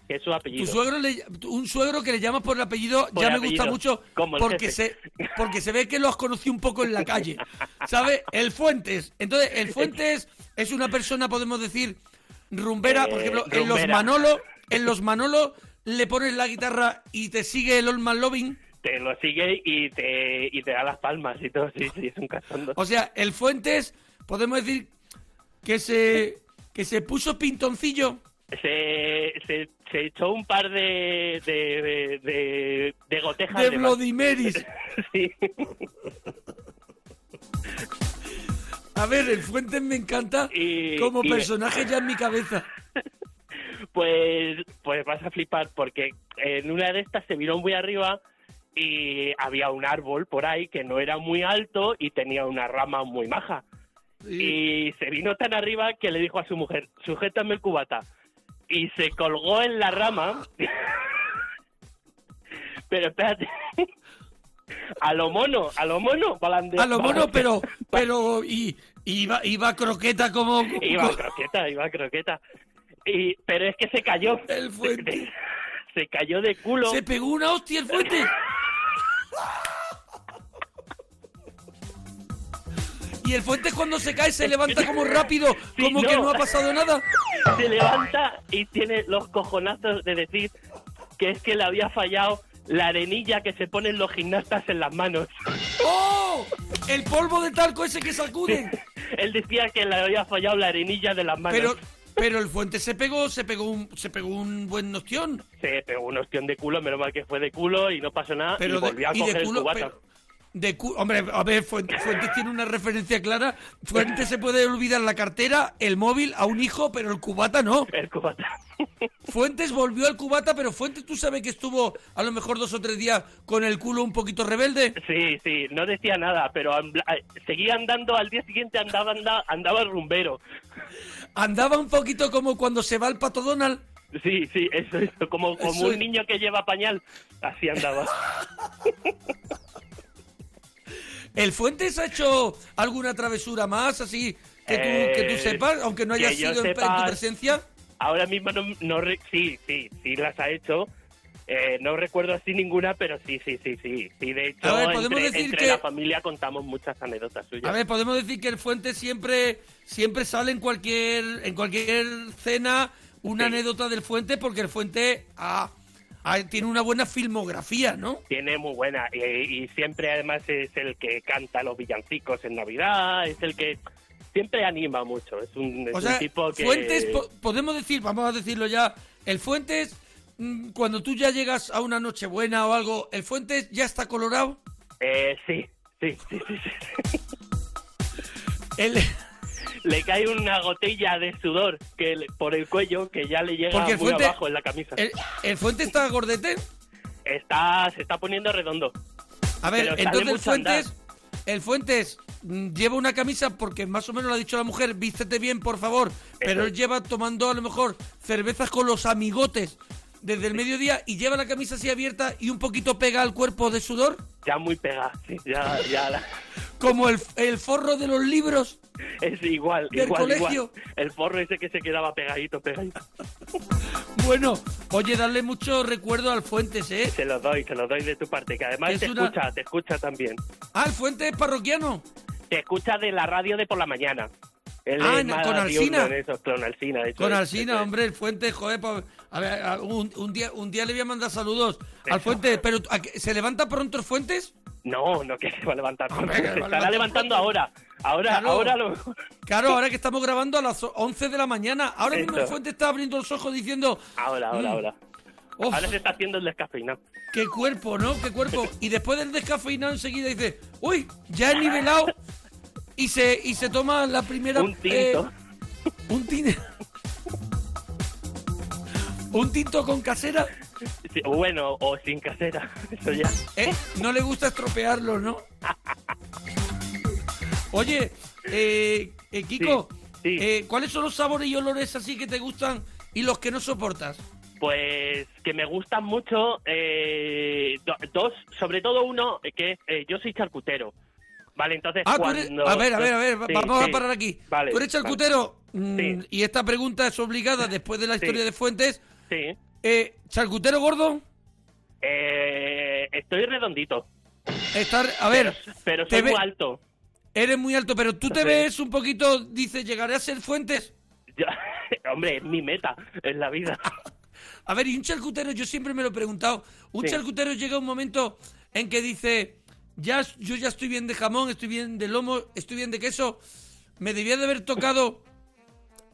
[SPEAKER 10] que es su
[SPEAKER 2] Tu
[SPEAKER 10] apellido.
[SPEAKER 2] suegro le- un suegro que le llamas por el apellido
[SPEAKER 10] Por
[SPEAKER 2] ya
[SPEAKER 10] el
[SPEAKER 2] me gusta mucho porque se porque se ve que lo has conocido un poco en la calle. ¿Sabes? El Fuentes. Entonces, el Fuentes es una persona, podemos decir, rumbera, por
[SPEAKER 10] Eh,
[SPEAKER 2] ejemplo, en los. Manolo, en los Manolo le pones la guitarra y te sigue el Old Man Loving.
[SPEAKER 10] Te lo sigue y te, y te da las palmas y todo, sí, sí, es un cachondo.
[SPEAKER 2] O sea, el Fuentes, podemos decir que se que se puso pintoncillo.
[SPEAKER 10] Se, se, se echó un par de, de, de, de, de gotejas
[SPEAKER 2] De
[SPEAKER 10] más.
[SPEAKER 2] Bloody Marys.
[SPEAKER 10] Sí.
[SPEAKER 2] A ver, el Fuentes me encanta
[SPEAKER 10] Y-
[SPEAKER 2] como
[SPEAKER 10] y-
[SPEAKER 2] personaje ya en mi cabeza.
[SPEAKER 10] Pues, pues vas a flipar porque en una de estas se vino muy arriba y había un árbol por ahí que no era muy alto y tenía una rama muy maja. Y se vino tan arriba que le dijo a su mujer, sujétame el cubata. Y se colgó en la rama. Pero espérate. A lo mono, a lo mono, balande-
[SPEAKER 2] A lo mono, pero, pero, y, iba, iba croqueta como...
[SPEAKER 10] Iba croqueta, iba croqueta. Y, pero es que se cayó.
[SPEAKER 2] El fuente.
[SPEAKER 10] Se cayó de culo.
[SPEAKER 2] Se pegó una hostia el fuente. Y el fuente cuando se cae se levanta como rápido,
[SPEAKER 10] Sí,
[SPEAKER 2] como que
[SPEAKER 10] no
[SPEAKER 2] ha pasado nada.
[SPEAKER 10] Se levanta y tiene los cojonazos de decir que es que le había fallado la arenilla que se ponen los gimnastas en las manos.
[SPEAKER 2] ¡Oh! El polvo de talco ese que sacuden.
[SPEAKER 10] Él decía que le había fallado la arenilla de las manos.
[SPEAKER 2] Pero, pero el fuente se pegó, se pegó un, se pegó un buen nostión.
[SPEAKER 10] Se pegó un ostión de culo, menos mal que fue de culo y no pasó nada.
[SPEAKER 2] Pero
[SPEAKER 10] y
[SPEAKER 2] de-
[SPEAKER 10] volvió a
[SPEAKER 2] de
[SPEAKER 10] coger
[SPEAKER 2] culo,
[SPEAKER 10] el cubata.
[SPEAKER 2] pero- De Hombre, a ver, Fuentes, tiene una referencia clara. Fuentes se puede olvidar la cartera, el móvil a un hijo, pero el cubata no.
[SPEAKER 10] El cubata.
[SPEAKER 2] Fuentes volvió al cubata, pero Fuentes, ¿tú sabes que estuvo a lo mejor dos o tres días con el culo un poquito rebelde?
[SPEAKER 10] Sí, sí, no decía nada, pero eh, seguía andando, al día siguiente andaba, andaba, andaba rumbero.
[SPEAKER 2] Andaba un poquito como cuando se va al pato Donald.
[SPEAKER 10] Sí, sí, eso, eso, como, como
[SPEAKER 2] Eso
[SPEAKER 10] un
[SPEAKER 2] es.
[SPEAKER 10] niño que lleva pañal, así andaba.
[SPEAKER 2] ¿El Fuentes ha hecho alguna travesura más, así, que tú,
[SPEAKER 10] Eh,
[SPEAKER 2] que tú sepas, aunque no haya sido en, en tu presencia?
[SPEAKER 10] Ahora mismo no, no re- sí, sí, sí las ha hecho, Eh, no recuerdo así ninguna, pero sí, sí, sí, sí. sí de hecho,
[SPEAKER 2] A ver, podemos
[SPEAKER 10] entre,
[SPEAKER 2] decir
[SPEAKER 10] entre
[SPEAKER 2] que-
[SPEAKER 10] la familia contamos muchas anécdotas suyas.
[SPEAKER 2] A ver, podemos decir que el Fuente siempre siempre sale en cualquier en cualquier cena una
[SPEAKER 10] Sí.
[SPEAKER 2] anécdota del Fuente porque el Fuente ah, tiene una buena filmografía, ¿no?
[SPEAKER 10] Tiene muy buena y, y siempre además es el que canta los villancicos en Navidad, es el que siempre anima mucho, es un, es
[SPEAKER 2] O
[SPEAKER 10] un
[SPEAKER 2] sea,
[SPEAKER 10] tipo que...
[SPEAKER 2] Fuentes, po- podemos decir, vamos a decirlo ya, el Fuentes, mm, cuando tú ya llegas a una Nochebuena o algo, ¿el Fuentes ya está colorado?
[SPEAKER 10] Eh, sí, sí, sí, sí, sí.
[SPEAKER 2] El,
[SPEAKER 10] Le cae una gotilla de sudor que le- por el cuello que ya le llega
[SPEAKER 2] Porque el
[SPEAKER 10] muy
[SPEAKER 2] Fuente-
[SPEAKER 10] abajo en la camisa.
[SPEAKER 2] el, el Fuentes está gordete.
[SPEAKER 10] Está, se está poniendo redondo.
[SPEAKER 2] A ver,
[SPEAKER 10] Pero sale
[SPEAKER 2] entonces el
[SPEAKER 10] mucho a andar.
[SPEAKER 2] Fuentes, el Fuentes mm, lleva una camisa porque más o menos le ha dicho la mujer, vístete bien, por favor. Pero él lleva tomando a lo mejor cervezas con los amigotes desde el mediodía y lleva la camisa así abierta y un poquito pega al cuerpo de sudor,
[SPEAKER 10] Ya muy pegada, sí, ya, ya la-
[SPEAKER 2] como el, el forro de los libros.
[SPEAKER 10] es igual,
[SPEAKER 2] ¿Del
[SPEAKER 10] igual,
[SPEAKER 2] colegio?
[SPEAKER 10] igual. El forro ese que se quedaba pegadito, pegadito.
[SPEAKER 2] Bueno, oye, darle mucho recuerdo al Fuentes, ¿eh?
[SPEAKER 10] Se lo doy, se lo doy de tu parte, que además
[SPEAKER 2] Es
[SPEAKER 10] te
[SPEAKER 2] una-
[SPEAKER 10] escucha, te escucha también.
[SPEAKER 2] Ah, el Fuentes es parroquiano.
[SPEAKER 10] Te escucha de la radio de por la mañana. Él
[SPEAKER 2] Ah,
[SPEAKER 10] es más
[SPEAKER 2] con
[SPEAKER 10] eso, con Alsina. eso
[SPEAKER 2] Con
[SPEAKER 10] es.
[SPEAKER 2] hombre, el Fuentes, joder, pa- a ver, a- un, un día, un día le voy a mandar saludos al Fuentes, pero ¿a qué- ¿se levanta pronto el Fuentes?
[SPEAKER 10] No, no que se va a levantar.
[SPEAKER 2] Hombre,
[SPEAKER 10] se estará levantando ahora. Ahora,
[SPEAKER 2] Claro.
[SPEAKER 10] ahora lo
[SPEAKER 2] Claro, ahora que estamos grabando a las 11 de la mañana, ahora mismo el
[SPEAKER 10] Eso.
[SPEAKER 2] Fuentes está abriendo los ojos diciendo,
[SPEAKER 10] Ahora, ahora,
[SPEAKER 2] Mm.
[SPEAKER 10] ahora.
[SPEAKER 2] Uf.
[SPEAKER 10] Ahora se está haciendo el descafeinado.
[SPEAKER 2] qué cuerpo, ¿no? Qué cuerpo. Y después del descafeinado enseguida dice, uy, ya he nivelado y se, y se toma la primera...
[SPEAKER 10] Un tinto.
[SPEAKER 2] eh, un tinto. un tinto con casera.
[SPEAKER 10] Sí, bueno, o sin casera. Eso ya.
[SPEAKER 2] Eh, no le gusta estropearlo, ¿no? Oye, eh, eh, Kiko,
[SPEAKER 10] Sí, sí.
[SPEAKER 2] eh, ¿cuáles son los sabores y olores así que te gustan y los que no soportas?
[SPEAKER 10] Pues que me gustan mucho eh, do- dos, sobre todo uno que yo soy charcutero. Vale, entonces
[SPEAKER 2] Ah,
[SPEAKER 10] cuando...
[SPEAKER 2] eres- a ver, a ver, a ver,
[SPEAKER 10] Sí,
[SPEAKER 2] vamos
[SPEAKER 10] sí.
[SPEAKER 2] a parar aquí.
[SPEAKER 10] Vale,
[SPEAKER 2] tú eres charcutero
[SPEAKER 10] Sí.
[SPEAKER 2] y esta pregunta es obligada después de la historia de Fuentes.
[SPEAKER 10] Sí.
[SPEAKER 2] Eh, ¿Charcutero gordo?
[SPEAKER 10] Eh, estoy redondito.
[SPEAKER 2] Estar, a ver,
[SPEAKER 10] Pero soy
[SPEAKER 2] ve-
[SPEAKER 10] muy alto.
[SPEAKER 2] eres muy alto, pero tú te ves un poquito, dice, llegaré a ser Fuentes.
[SPEAKER 10] Yo- hombre, es mi meta en la vida.
[SPEAKER 2] A ver, y un charcutero, yo siempre me lo he preguntado, un charcutero llega un momento en que dice, ya, yo ya estoy bien de jamón, estoy bien de lomo, estoy bien de queso, me debía de haber tocado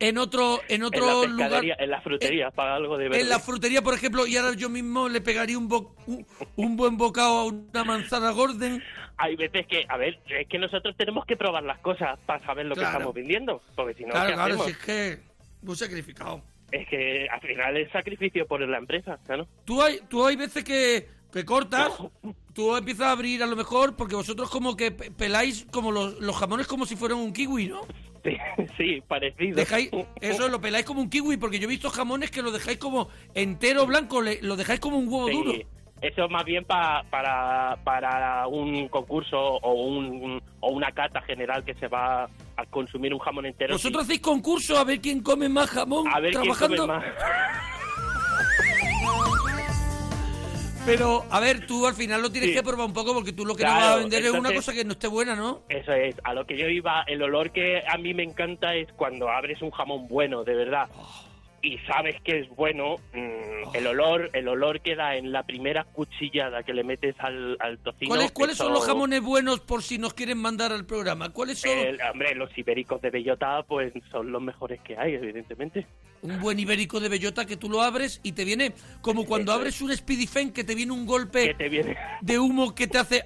[SPEAKER 2] en otro, en otro
[SPEAKER 10] la
[SPEAKER 2] lugar,
[SPEAKER 10] en la frutería, para algo de verde.
[SPEAKER 2] en la frutería, por ejemplo, y ahora yo mismo le pegaría un, bo- un, un buen bocado a una manzana Gordon.
[SPEAKER 10] Hay veces que, a ver, es que nosotros tenemos que probar las cosas para saber lo
[SPEAKER 2] Claro.
[SPEAKER 10] que estamos vendiendo. Porque si no,
[SPEAKER 2] claro,
[SPEAKER 10] ¿qué
[SPEAKER 2] claro,
[SPEAKER 10] hacemos?
[SPEAKER 2] si es que muy sacrificado.
[SPEAKER 10] Es que al final es sacrificio por la empresa, ¿no?
[SPEAKER 2] Tú hay, tú hay veces que, que cortas, tú empiezas a abrir a lo mejor, porque vosotros como que pe- peláis como los, los jamones como si fueran un kiwi, ¿no?
[SPEAKER 10] Sí, sí, parecido.
[SPEAKER 2] Dejáis, eso lo peláis como un kiwi, porque yo he visto jamones que lo dejáis como entero blanco, le- lo dejáis como un huevo
[SPEAKER 10] Sí,
[SPEAKER 2] duro.
[SPEAKER 10] Eso más bien pa- para, para un concurso o, un, o una cata general que se va a consumir un jamón entero.
[SPEAKER 2] Vosotros
[SPEAKER 10] sí.
[SPEAKER 2] hacéis concurso a ver quién come más jamón
[SPEAKER 10] a ver quién
[SPEAKER 2] trabajando.
[SPEAKER 10] come más.
[SPEAKER 2] Pero, a ver, tú al final lo tienes
[SPEAKER 10] Sí.
[SPEAKER 2] que probar un poco porque tú lo que no
[SPEAKER 10] Claro,
[SPEAKER 2] vas a vender es una cosa que no esté buena, ¿no?
[SPEAKER 10] Eso es, a lo que yo iba, el olor que a mí me encanta es cuando abres un jamón bueno, de verdad, y sabes que es bueno, mm, el olor el olor que da en la primera cuchillada que le metes al, al tocino.
[SPEAKER 2] ¿Cuáles, cuáles son los jamones buenos por si nos quieren mandar al programa? ¿Cuáles son?
[SPEAKER 10] El- hombre, los ibéricos de bellota, pues son los mejores que hay, evidentemente.
[SPEAKER 2] Un buen ibérico de bellota que tú lo abres y te viene como cuando abres un Speedifen que te viene un golpe
[SPEAKER 10] Que te viene,
[SPEAKER 2] de humo que te hace...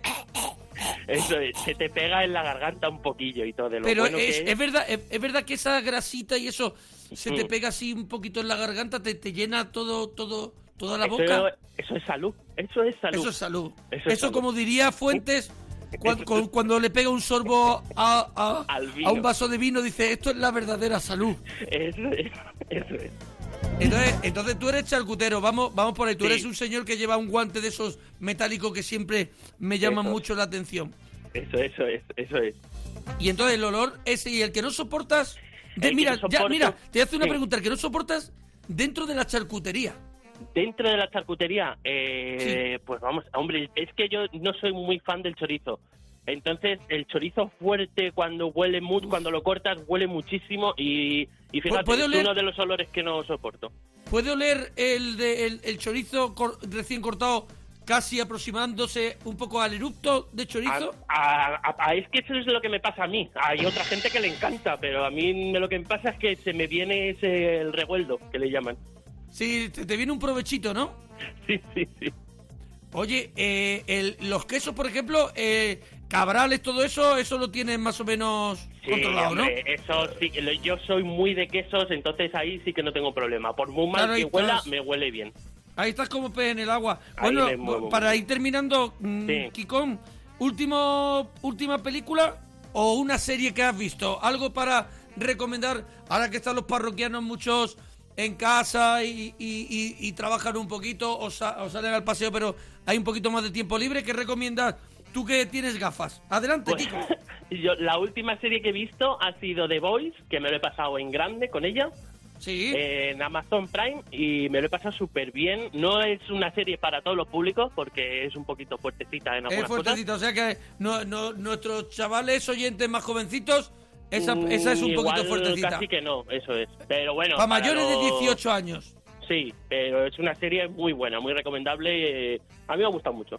[SPEAKER 10] eso es, se te pega en la garganta un poquillo y todo de lo
[SPEAKER 2] Pero
[SPEAKER 10] bueno
[SPEAKER 2] es,
[SPEAKER 10] que es.
[SPEAKER 2] es verdad es, es verdad que esa grasita y eso se te
[SPEAKER 10] Mm.
[SPEAKER 2] pega así un poquito en la garganta, te, te llena todo, todo, toda la
[SPEAKER 10] Eso-
[SPEAKER 2] boca.
[SPEAKER 10] Eso es salud, eso es salud.
[SPEAKER 2] Eso es salud.
[SPEAKER 10] Eso
[SPEAKER 2] Eso,
[SPEAKER 10] es salud.
[SPEAKER 2] como diría Fuentes, cuan- cu- cuando, le pega un sorbo a, a- a un vaso de vino, dice, esto es la verdadera salud.
[SPEAKER 10] Eso es, eso es.
[SPEAKER 2] Entonces, entonces tú eres charcutero, vamos, vamos por ahí. Tú
[SPEAKER 10] Sí.
[SPEAKER 2] eres un señor que lleva un guante de esos metálicos que siempre me llaman
[SPEAKER 10] Eso.
[SPEAKER 2] mucho la atención.
[SPEAKER 10] Eso, eso es, eso es.
[SPEAKER 2] Y entonces el olor ese y el que no soportas... de-
[SPEAKER 10] El
[SPEAKER 2] mira,
[SPEAKER 10] no
[SPEAKER 2] ya, mira, te hace una
[SPEAKER 10] Sí.
[SPEAKER 2] pregunta, el que no soportas dentro de la charcutería.
[SPEAKER 10] Dentro de la charcutería, eh, pues vamos, hombre, es que yo no soy muy fan del chorizo. Entonces, el chorizo fuerte cuando huele mucho, cuando lo cortas, huele muchísimo y, y fíjate,
[SPEAKER 2] ¿Puede
[SPEAKER 10] es
[SPEAKER 2] oler?
[SPEAKER 10] uno de los olores que no soporto.
[SPEAKER 2] ¿Puede oler el, de, el, el chorizo cor- recién cortado casi aproximándose un poco al erupto de chorizo?
[SPEAKER 10] A- a- a- es que eso es lo que me pasa a mí. Hay otra gente que le encanta, pero a mí lo que me pasa es que se me viene ese el revueldo, que le llaman.
[SPEAKER 2] Sí, te, te viene un provechito, ¿no?
[SPEAKER 10] Sí, sí, sí.
[SPEAKER 2] Oye, eh, el- los quesos, por ejemplo, eh, cabrales, todo eso, eso lo tienes más o menos
[SPEAKER 10] Sí,
[SPEAKER 2] controlado, ¿no?
[SPEAKER 10] hombre, eso sí, yo soy muy de quesos, entonces ahí sí que no tengo problema. Por muy mal
[SPEAKER 2] Claro,
[SPEAKER 10] que huela,
[SPEAKER 2] estás.
[SPEAKER 10] me huele bien.
[SPEAKER 2] Ahí estás como pez en el agua.
[SPEAKER 10] Ahí
[SPEAKER 2] bueno, para ir terminando, mm,
[SPEAKER 10] Sí.
[SPEAKER 2] Kikón, último, última película o una serie que has visto, algo para recomendar ahora que están los parroquianos muchos en casa y, y- y- y trabajan un poquito o, sa- o salen al paseo, pero hay un poquito más de tiempo libre. ¿Qué recomiendas? Tú que tienes gafas. Adelante,
[SPEAKER 10] Pues,
[SPEAKER 2] Kiko.
[SPEAKER 10] yo, la última serie que he visto ha sido The Voice, que me lo he pasado en grande con ella.
[SPEAKER 2] Sí.
[SPEAKER 10] En Amazon Prime y me lo he pasado súper bien. No es una serie para todos los públicos porque es un poquito fuertecita en
[SPEAKER 2] Es
[SPEAKER 10] algunas cosas.
[SPEAKER 2] fuertecito, o sea que no, no- nuestros chavales oyentes más jovencitos, esa, esa es un poquito
[SPEAKER 10] igual
[SPEAKER 2] fuertecita.
[SPEAKER 10] Casi que no, eso es. Pero bueno.
[SPEAKER 2] Para mayores de
[SPEAKER 10] los-
[SPEAKER 2] 18 años.
[SPEAKER 10] Sí, pero es una serie muy buena, muy recomendable. eh, A mí me ha gustado mucho.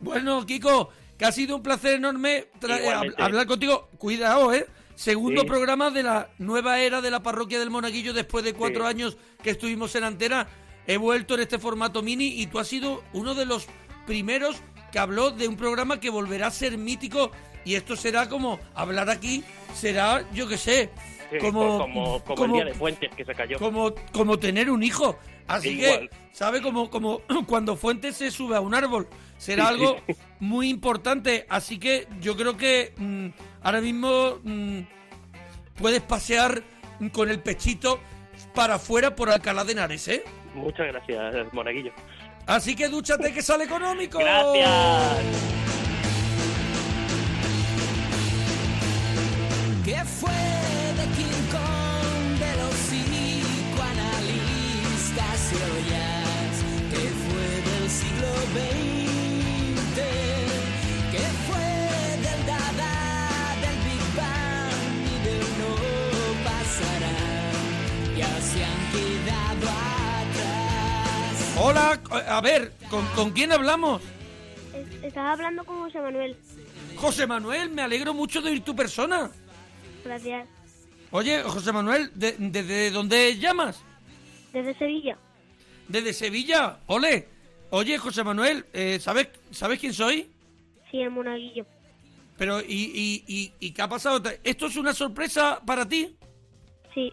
[SPEAKER 2] Bueno, Kiko, que ha sido un placer enorme eh, hablar contigo. Cuidado, ¿eh? Segundo
[SPEAKER 10] Sí.
[SPEAKER 2] programa de la nueva era de la parroquia del Monaguillo después de cuatro
[SPEAKER 10] Sí.
[SPEAKER 2] años que estuvimos en antena. He vuelto en este formato mini y tú has sido uno de los primeros que habló de un programa que volverá a ser mítico y esto será como hablar aquí, será, yo qué sé,
[SPEAKER 10] Sí,
[SPEAKER 2] como,
[SPEAKER 10] como, como
[SPEAKER 2] como-
[SPEAKER 10] el día de Fuentes que se cayó.
[SPEAKER 2] como, como tener un hijo. Así
[SPEAKER 10] Igual.
[SPEAKER 2] que, ¿sabe? Como, como cuando Fuentes se sube a un árbol. Será
[SPEAKER 10] Sí, sí.
[SPEAKER 2] algo muy importante. Así que yo creo que mm, ahora mismo mm, puedes pasear con el pechito para afuera por Alcalá de Henares, ¿eh?
[SPEAKER 10] Muchas gracias, Monaguillo.
[SPEAKER 2] Así que dúchate que sale económico.
[SPEAKER 10] Gracias.
[SPEAKER 1] ¿Qué fue de King Kong, de los psicoanalistas y jazz? ¿Qué fue del siglo XX? ¿Qué fue del Dada, del Big Bang y del no pasará? Ya se han quedado atrás.
[SPEAKER 2] Hola, a ver, ¿con, con quién hablamos?
[SPEAKER 6] Es- Estaba hablando con José Manuel.
[SPEAKER 2] José Manuel, me alegro mucho de oír tu persona.
[SPEAKER 6] Gracias.
[SPEAKER 2] Oye, José Manuel, ¿de- ¿desde dónde llamas?
[SPEAKER 6] Desde Sevilla.
[SPEAKER 2] Desde Sevilla, ole. Oye, José Manuel, eh, ¿sabes, ¿sabes quién soy?
[SPEAKER 6] Sí, el monaguillo.
[SPEAKER 2] Pero, ¿y, y, y, y qué ha pasado? ¿Esto es una sorpresa para ti?
[SPEAKER 6] Sí.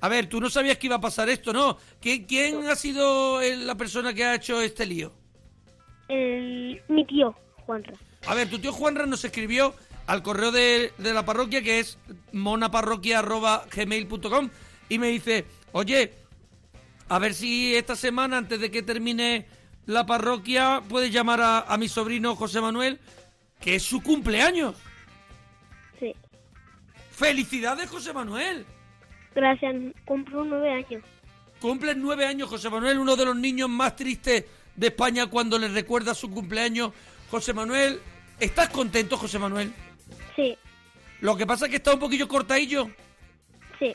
[SPEAKER 2] A ver, tú no sabías que iba a pasar esto, ¿no? ¿Quién, quién ha sido el- la persona que ha hecho este lío?
[SPEAKER 6] El, mi tío, Juanra.
[SPEAKER 2] A ver, tu tío Juanra nos escribió al correo de, de la parroquia, que es monaparroquia.gmail.com, y me dice, oye, a ver si esta semana, antes de que termine la parroquia, puedes llamar a, a mi sobrino José Manuel, que es su cumpleaños.
[SPEAKER 6] Sí.
[SPEAKER 2] ¡Felicidades, José Manuel!
[SPEAKER 6] Gracias. Cumplo nueve años.
[SPEAKER 2] Cumples nueve años, José Manuel, uno de los niños más tristes de España cuando le recuerda su cumpleaños. José Manuel, ¿estás contento, José Manuel?
[SPEAKER 6] Sí.
[SPEAKER 2] Lo que pasa es que está un poquillo cortadillo.
[SPEAKER 6] Sí.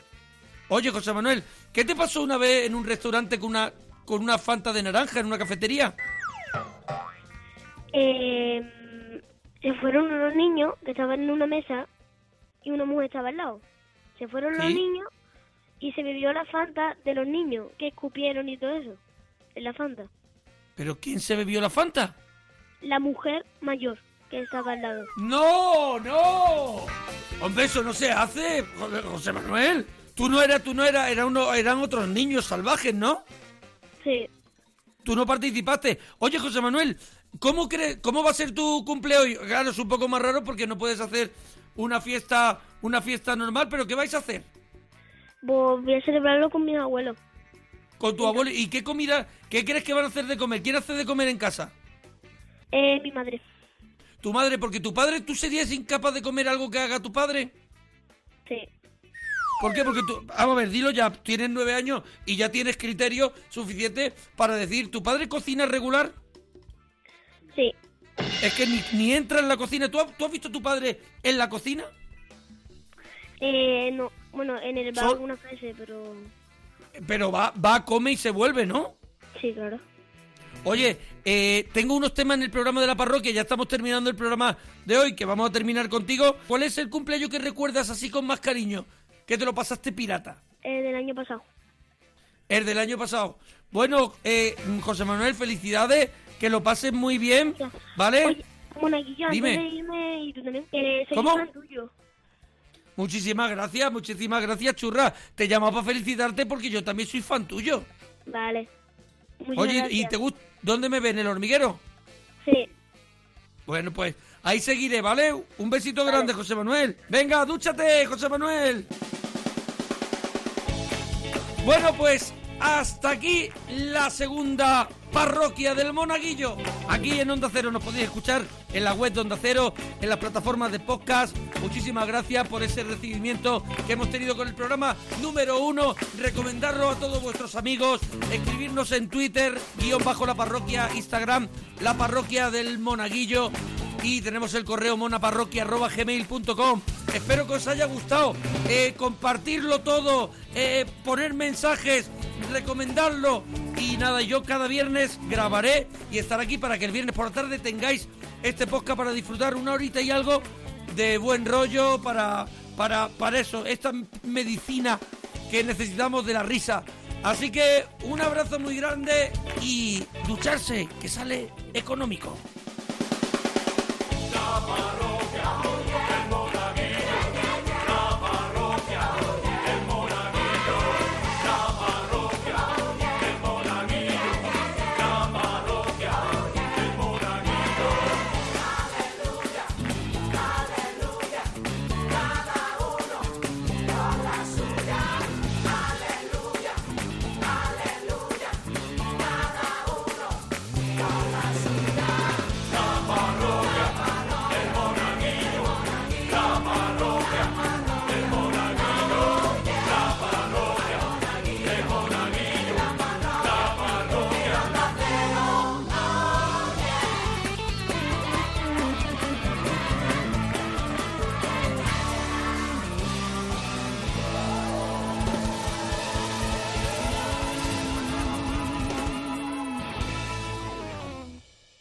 [SPEAKER 2] Oye, José Manuel, ¿qué te pasó una vez en un restaurante con una con una fanta de naranja en una cafetería?
[SPEAKER 6] Eh, se fueron unos niños que estaban en una mesa y una mujer estaba al lado. Se fueron los niños y se bebió la fanta de los niños que escupieron y todo eso. En la fanta.
[SPEAKER 2] ¿Pero quién se bebió la fanta?
[SPEAKER 6] La mujer mayor que estaba al lado.
[SPEAKER 2] ¡No, no! Hombre, eso no se hace, José Manuel. Tú no eras, tú no eras, era uno, eran otros niños salvajes, ¿no?
[SPEAKER 6] Sí.
[SPEAKER 2] Tú no participaste. Oye, José Manuel, ¿cómo crees, cómo va a ser tu cumpleaños? Claro, es un poco más raro porque no puedes hacer una fiesta, una fiesta normal, pero ¿qué vais a hacer?
[SPEAKER 6] Pues voy a celebrarlo con mis abuelos.
[SPEAKER 2] Con tu abuelo. ¿Y qué comida, qué crees que van a hacer de comer? ¿Quién hace de comer en casa?
[SPEAKER 6] Eh, mi madre.
[SPEAKER 2] Tu madre, porque tu padre, ¿tú serías incapaz de comer algo que haga tu padre?
[SPEAKER 6] Sí.
[SPEAKER 2] ¿Por qué? Porque tú, vamos a ver, dilo ya, tienes nueve años y ya tienes criterio suficiente para decir, ¿tu padre cocina regular?
[SPEAKER 6] Sí.
[SPEAKER 2] Es que ni, ni entra en la cocina. ¿Tú has, tú has visto a tu padre en la cocina?
[SPEAKER 6] Eh, no, bueno, en el bar algunas veces, pero
[SPEAKER 2] Pero va, va, come y se vuelve, ¿no?
[SPEAKER 6] sí, claro.
[SPEAKER 2] Oye, eh, tengo unos temas en el programa de la parroquia, ya estamos terminando el programa de hoy, que vamos a terminar contigo. ¿Cuál es el cumpleaños que recuerdas así con más cariño? Que te lo pasaste pirata.
[SPEAKER 6] Eh, del año pasado.
[SPEAKER 2] El del año pasado. Bueno, eh, José Manuel, felicidades, que lo pases muy bien, ¿vale?
[SPEAKER 6] Oye, Monaguillo, antes
[SPEAKER 2] Dime.
[SPEAKER 6] de irme, y tú también, eh, soy
[SPEAKER 2] ¿Cómo?
[SPEAKER 6] tuyo.
[SPEAKER 2] Muchísimas gracias, muchísimas gracias, churra. Te llamaba para felicitarte porque yo también soy fan tuyo.
[SPEAKER 6] Vale. Muchas
[SPEAKER 2] Oye, ¿y te gusta? ¿Dónde me ven? ¿El hormiguero?
[SPEAKER 6] Sí.
[SPEAKER 2] Bueno, pues ahí seguiré, ¿vale? Un besito grande, José Manuel. Venga, dúchate, José Manuel. Bueno, pues hasta aquí la segunda parroquia del Monaguillo. Aquí en Onda Cero nos podéis escuchar en la web de Onda Cero, en las plataformas de podcast. Muchísimas gracias por ese recibimiento que hemos tenido con el programa número uno. Recomendarlo a todos vuestros amigos, escribirnos en Twitter, guion bajo la parroquia, Instagram, la parroquia del Monaguillo y tenemos el correo monaparroquia.gmail.com Espero que os haya gustado. Eh, compartirlo todo, eh, poner mensajes, recomendarlo. Y nada, yo cada viernes grabaré y estaré aquí para que el viernes por la tarde tengáis este podcast para disfrutar una horita y algo de buen rollo para, para, para eso, esta medicina que necesitamos de la risa. Así que un abrazo muy grande y ducharse, que sale económico. Navarro.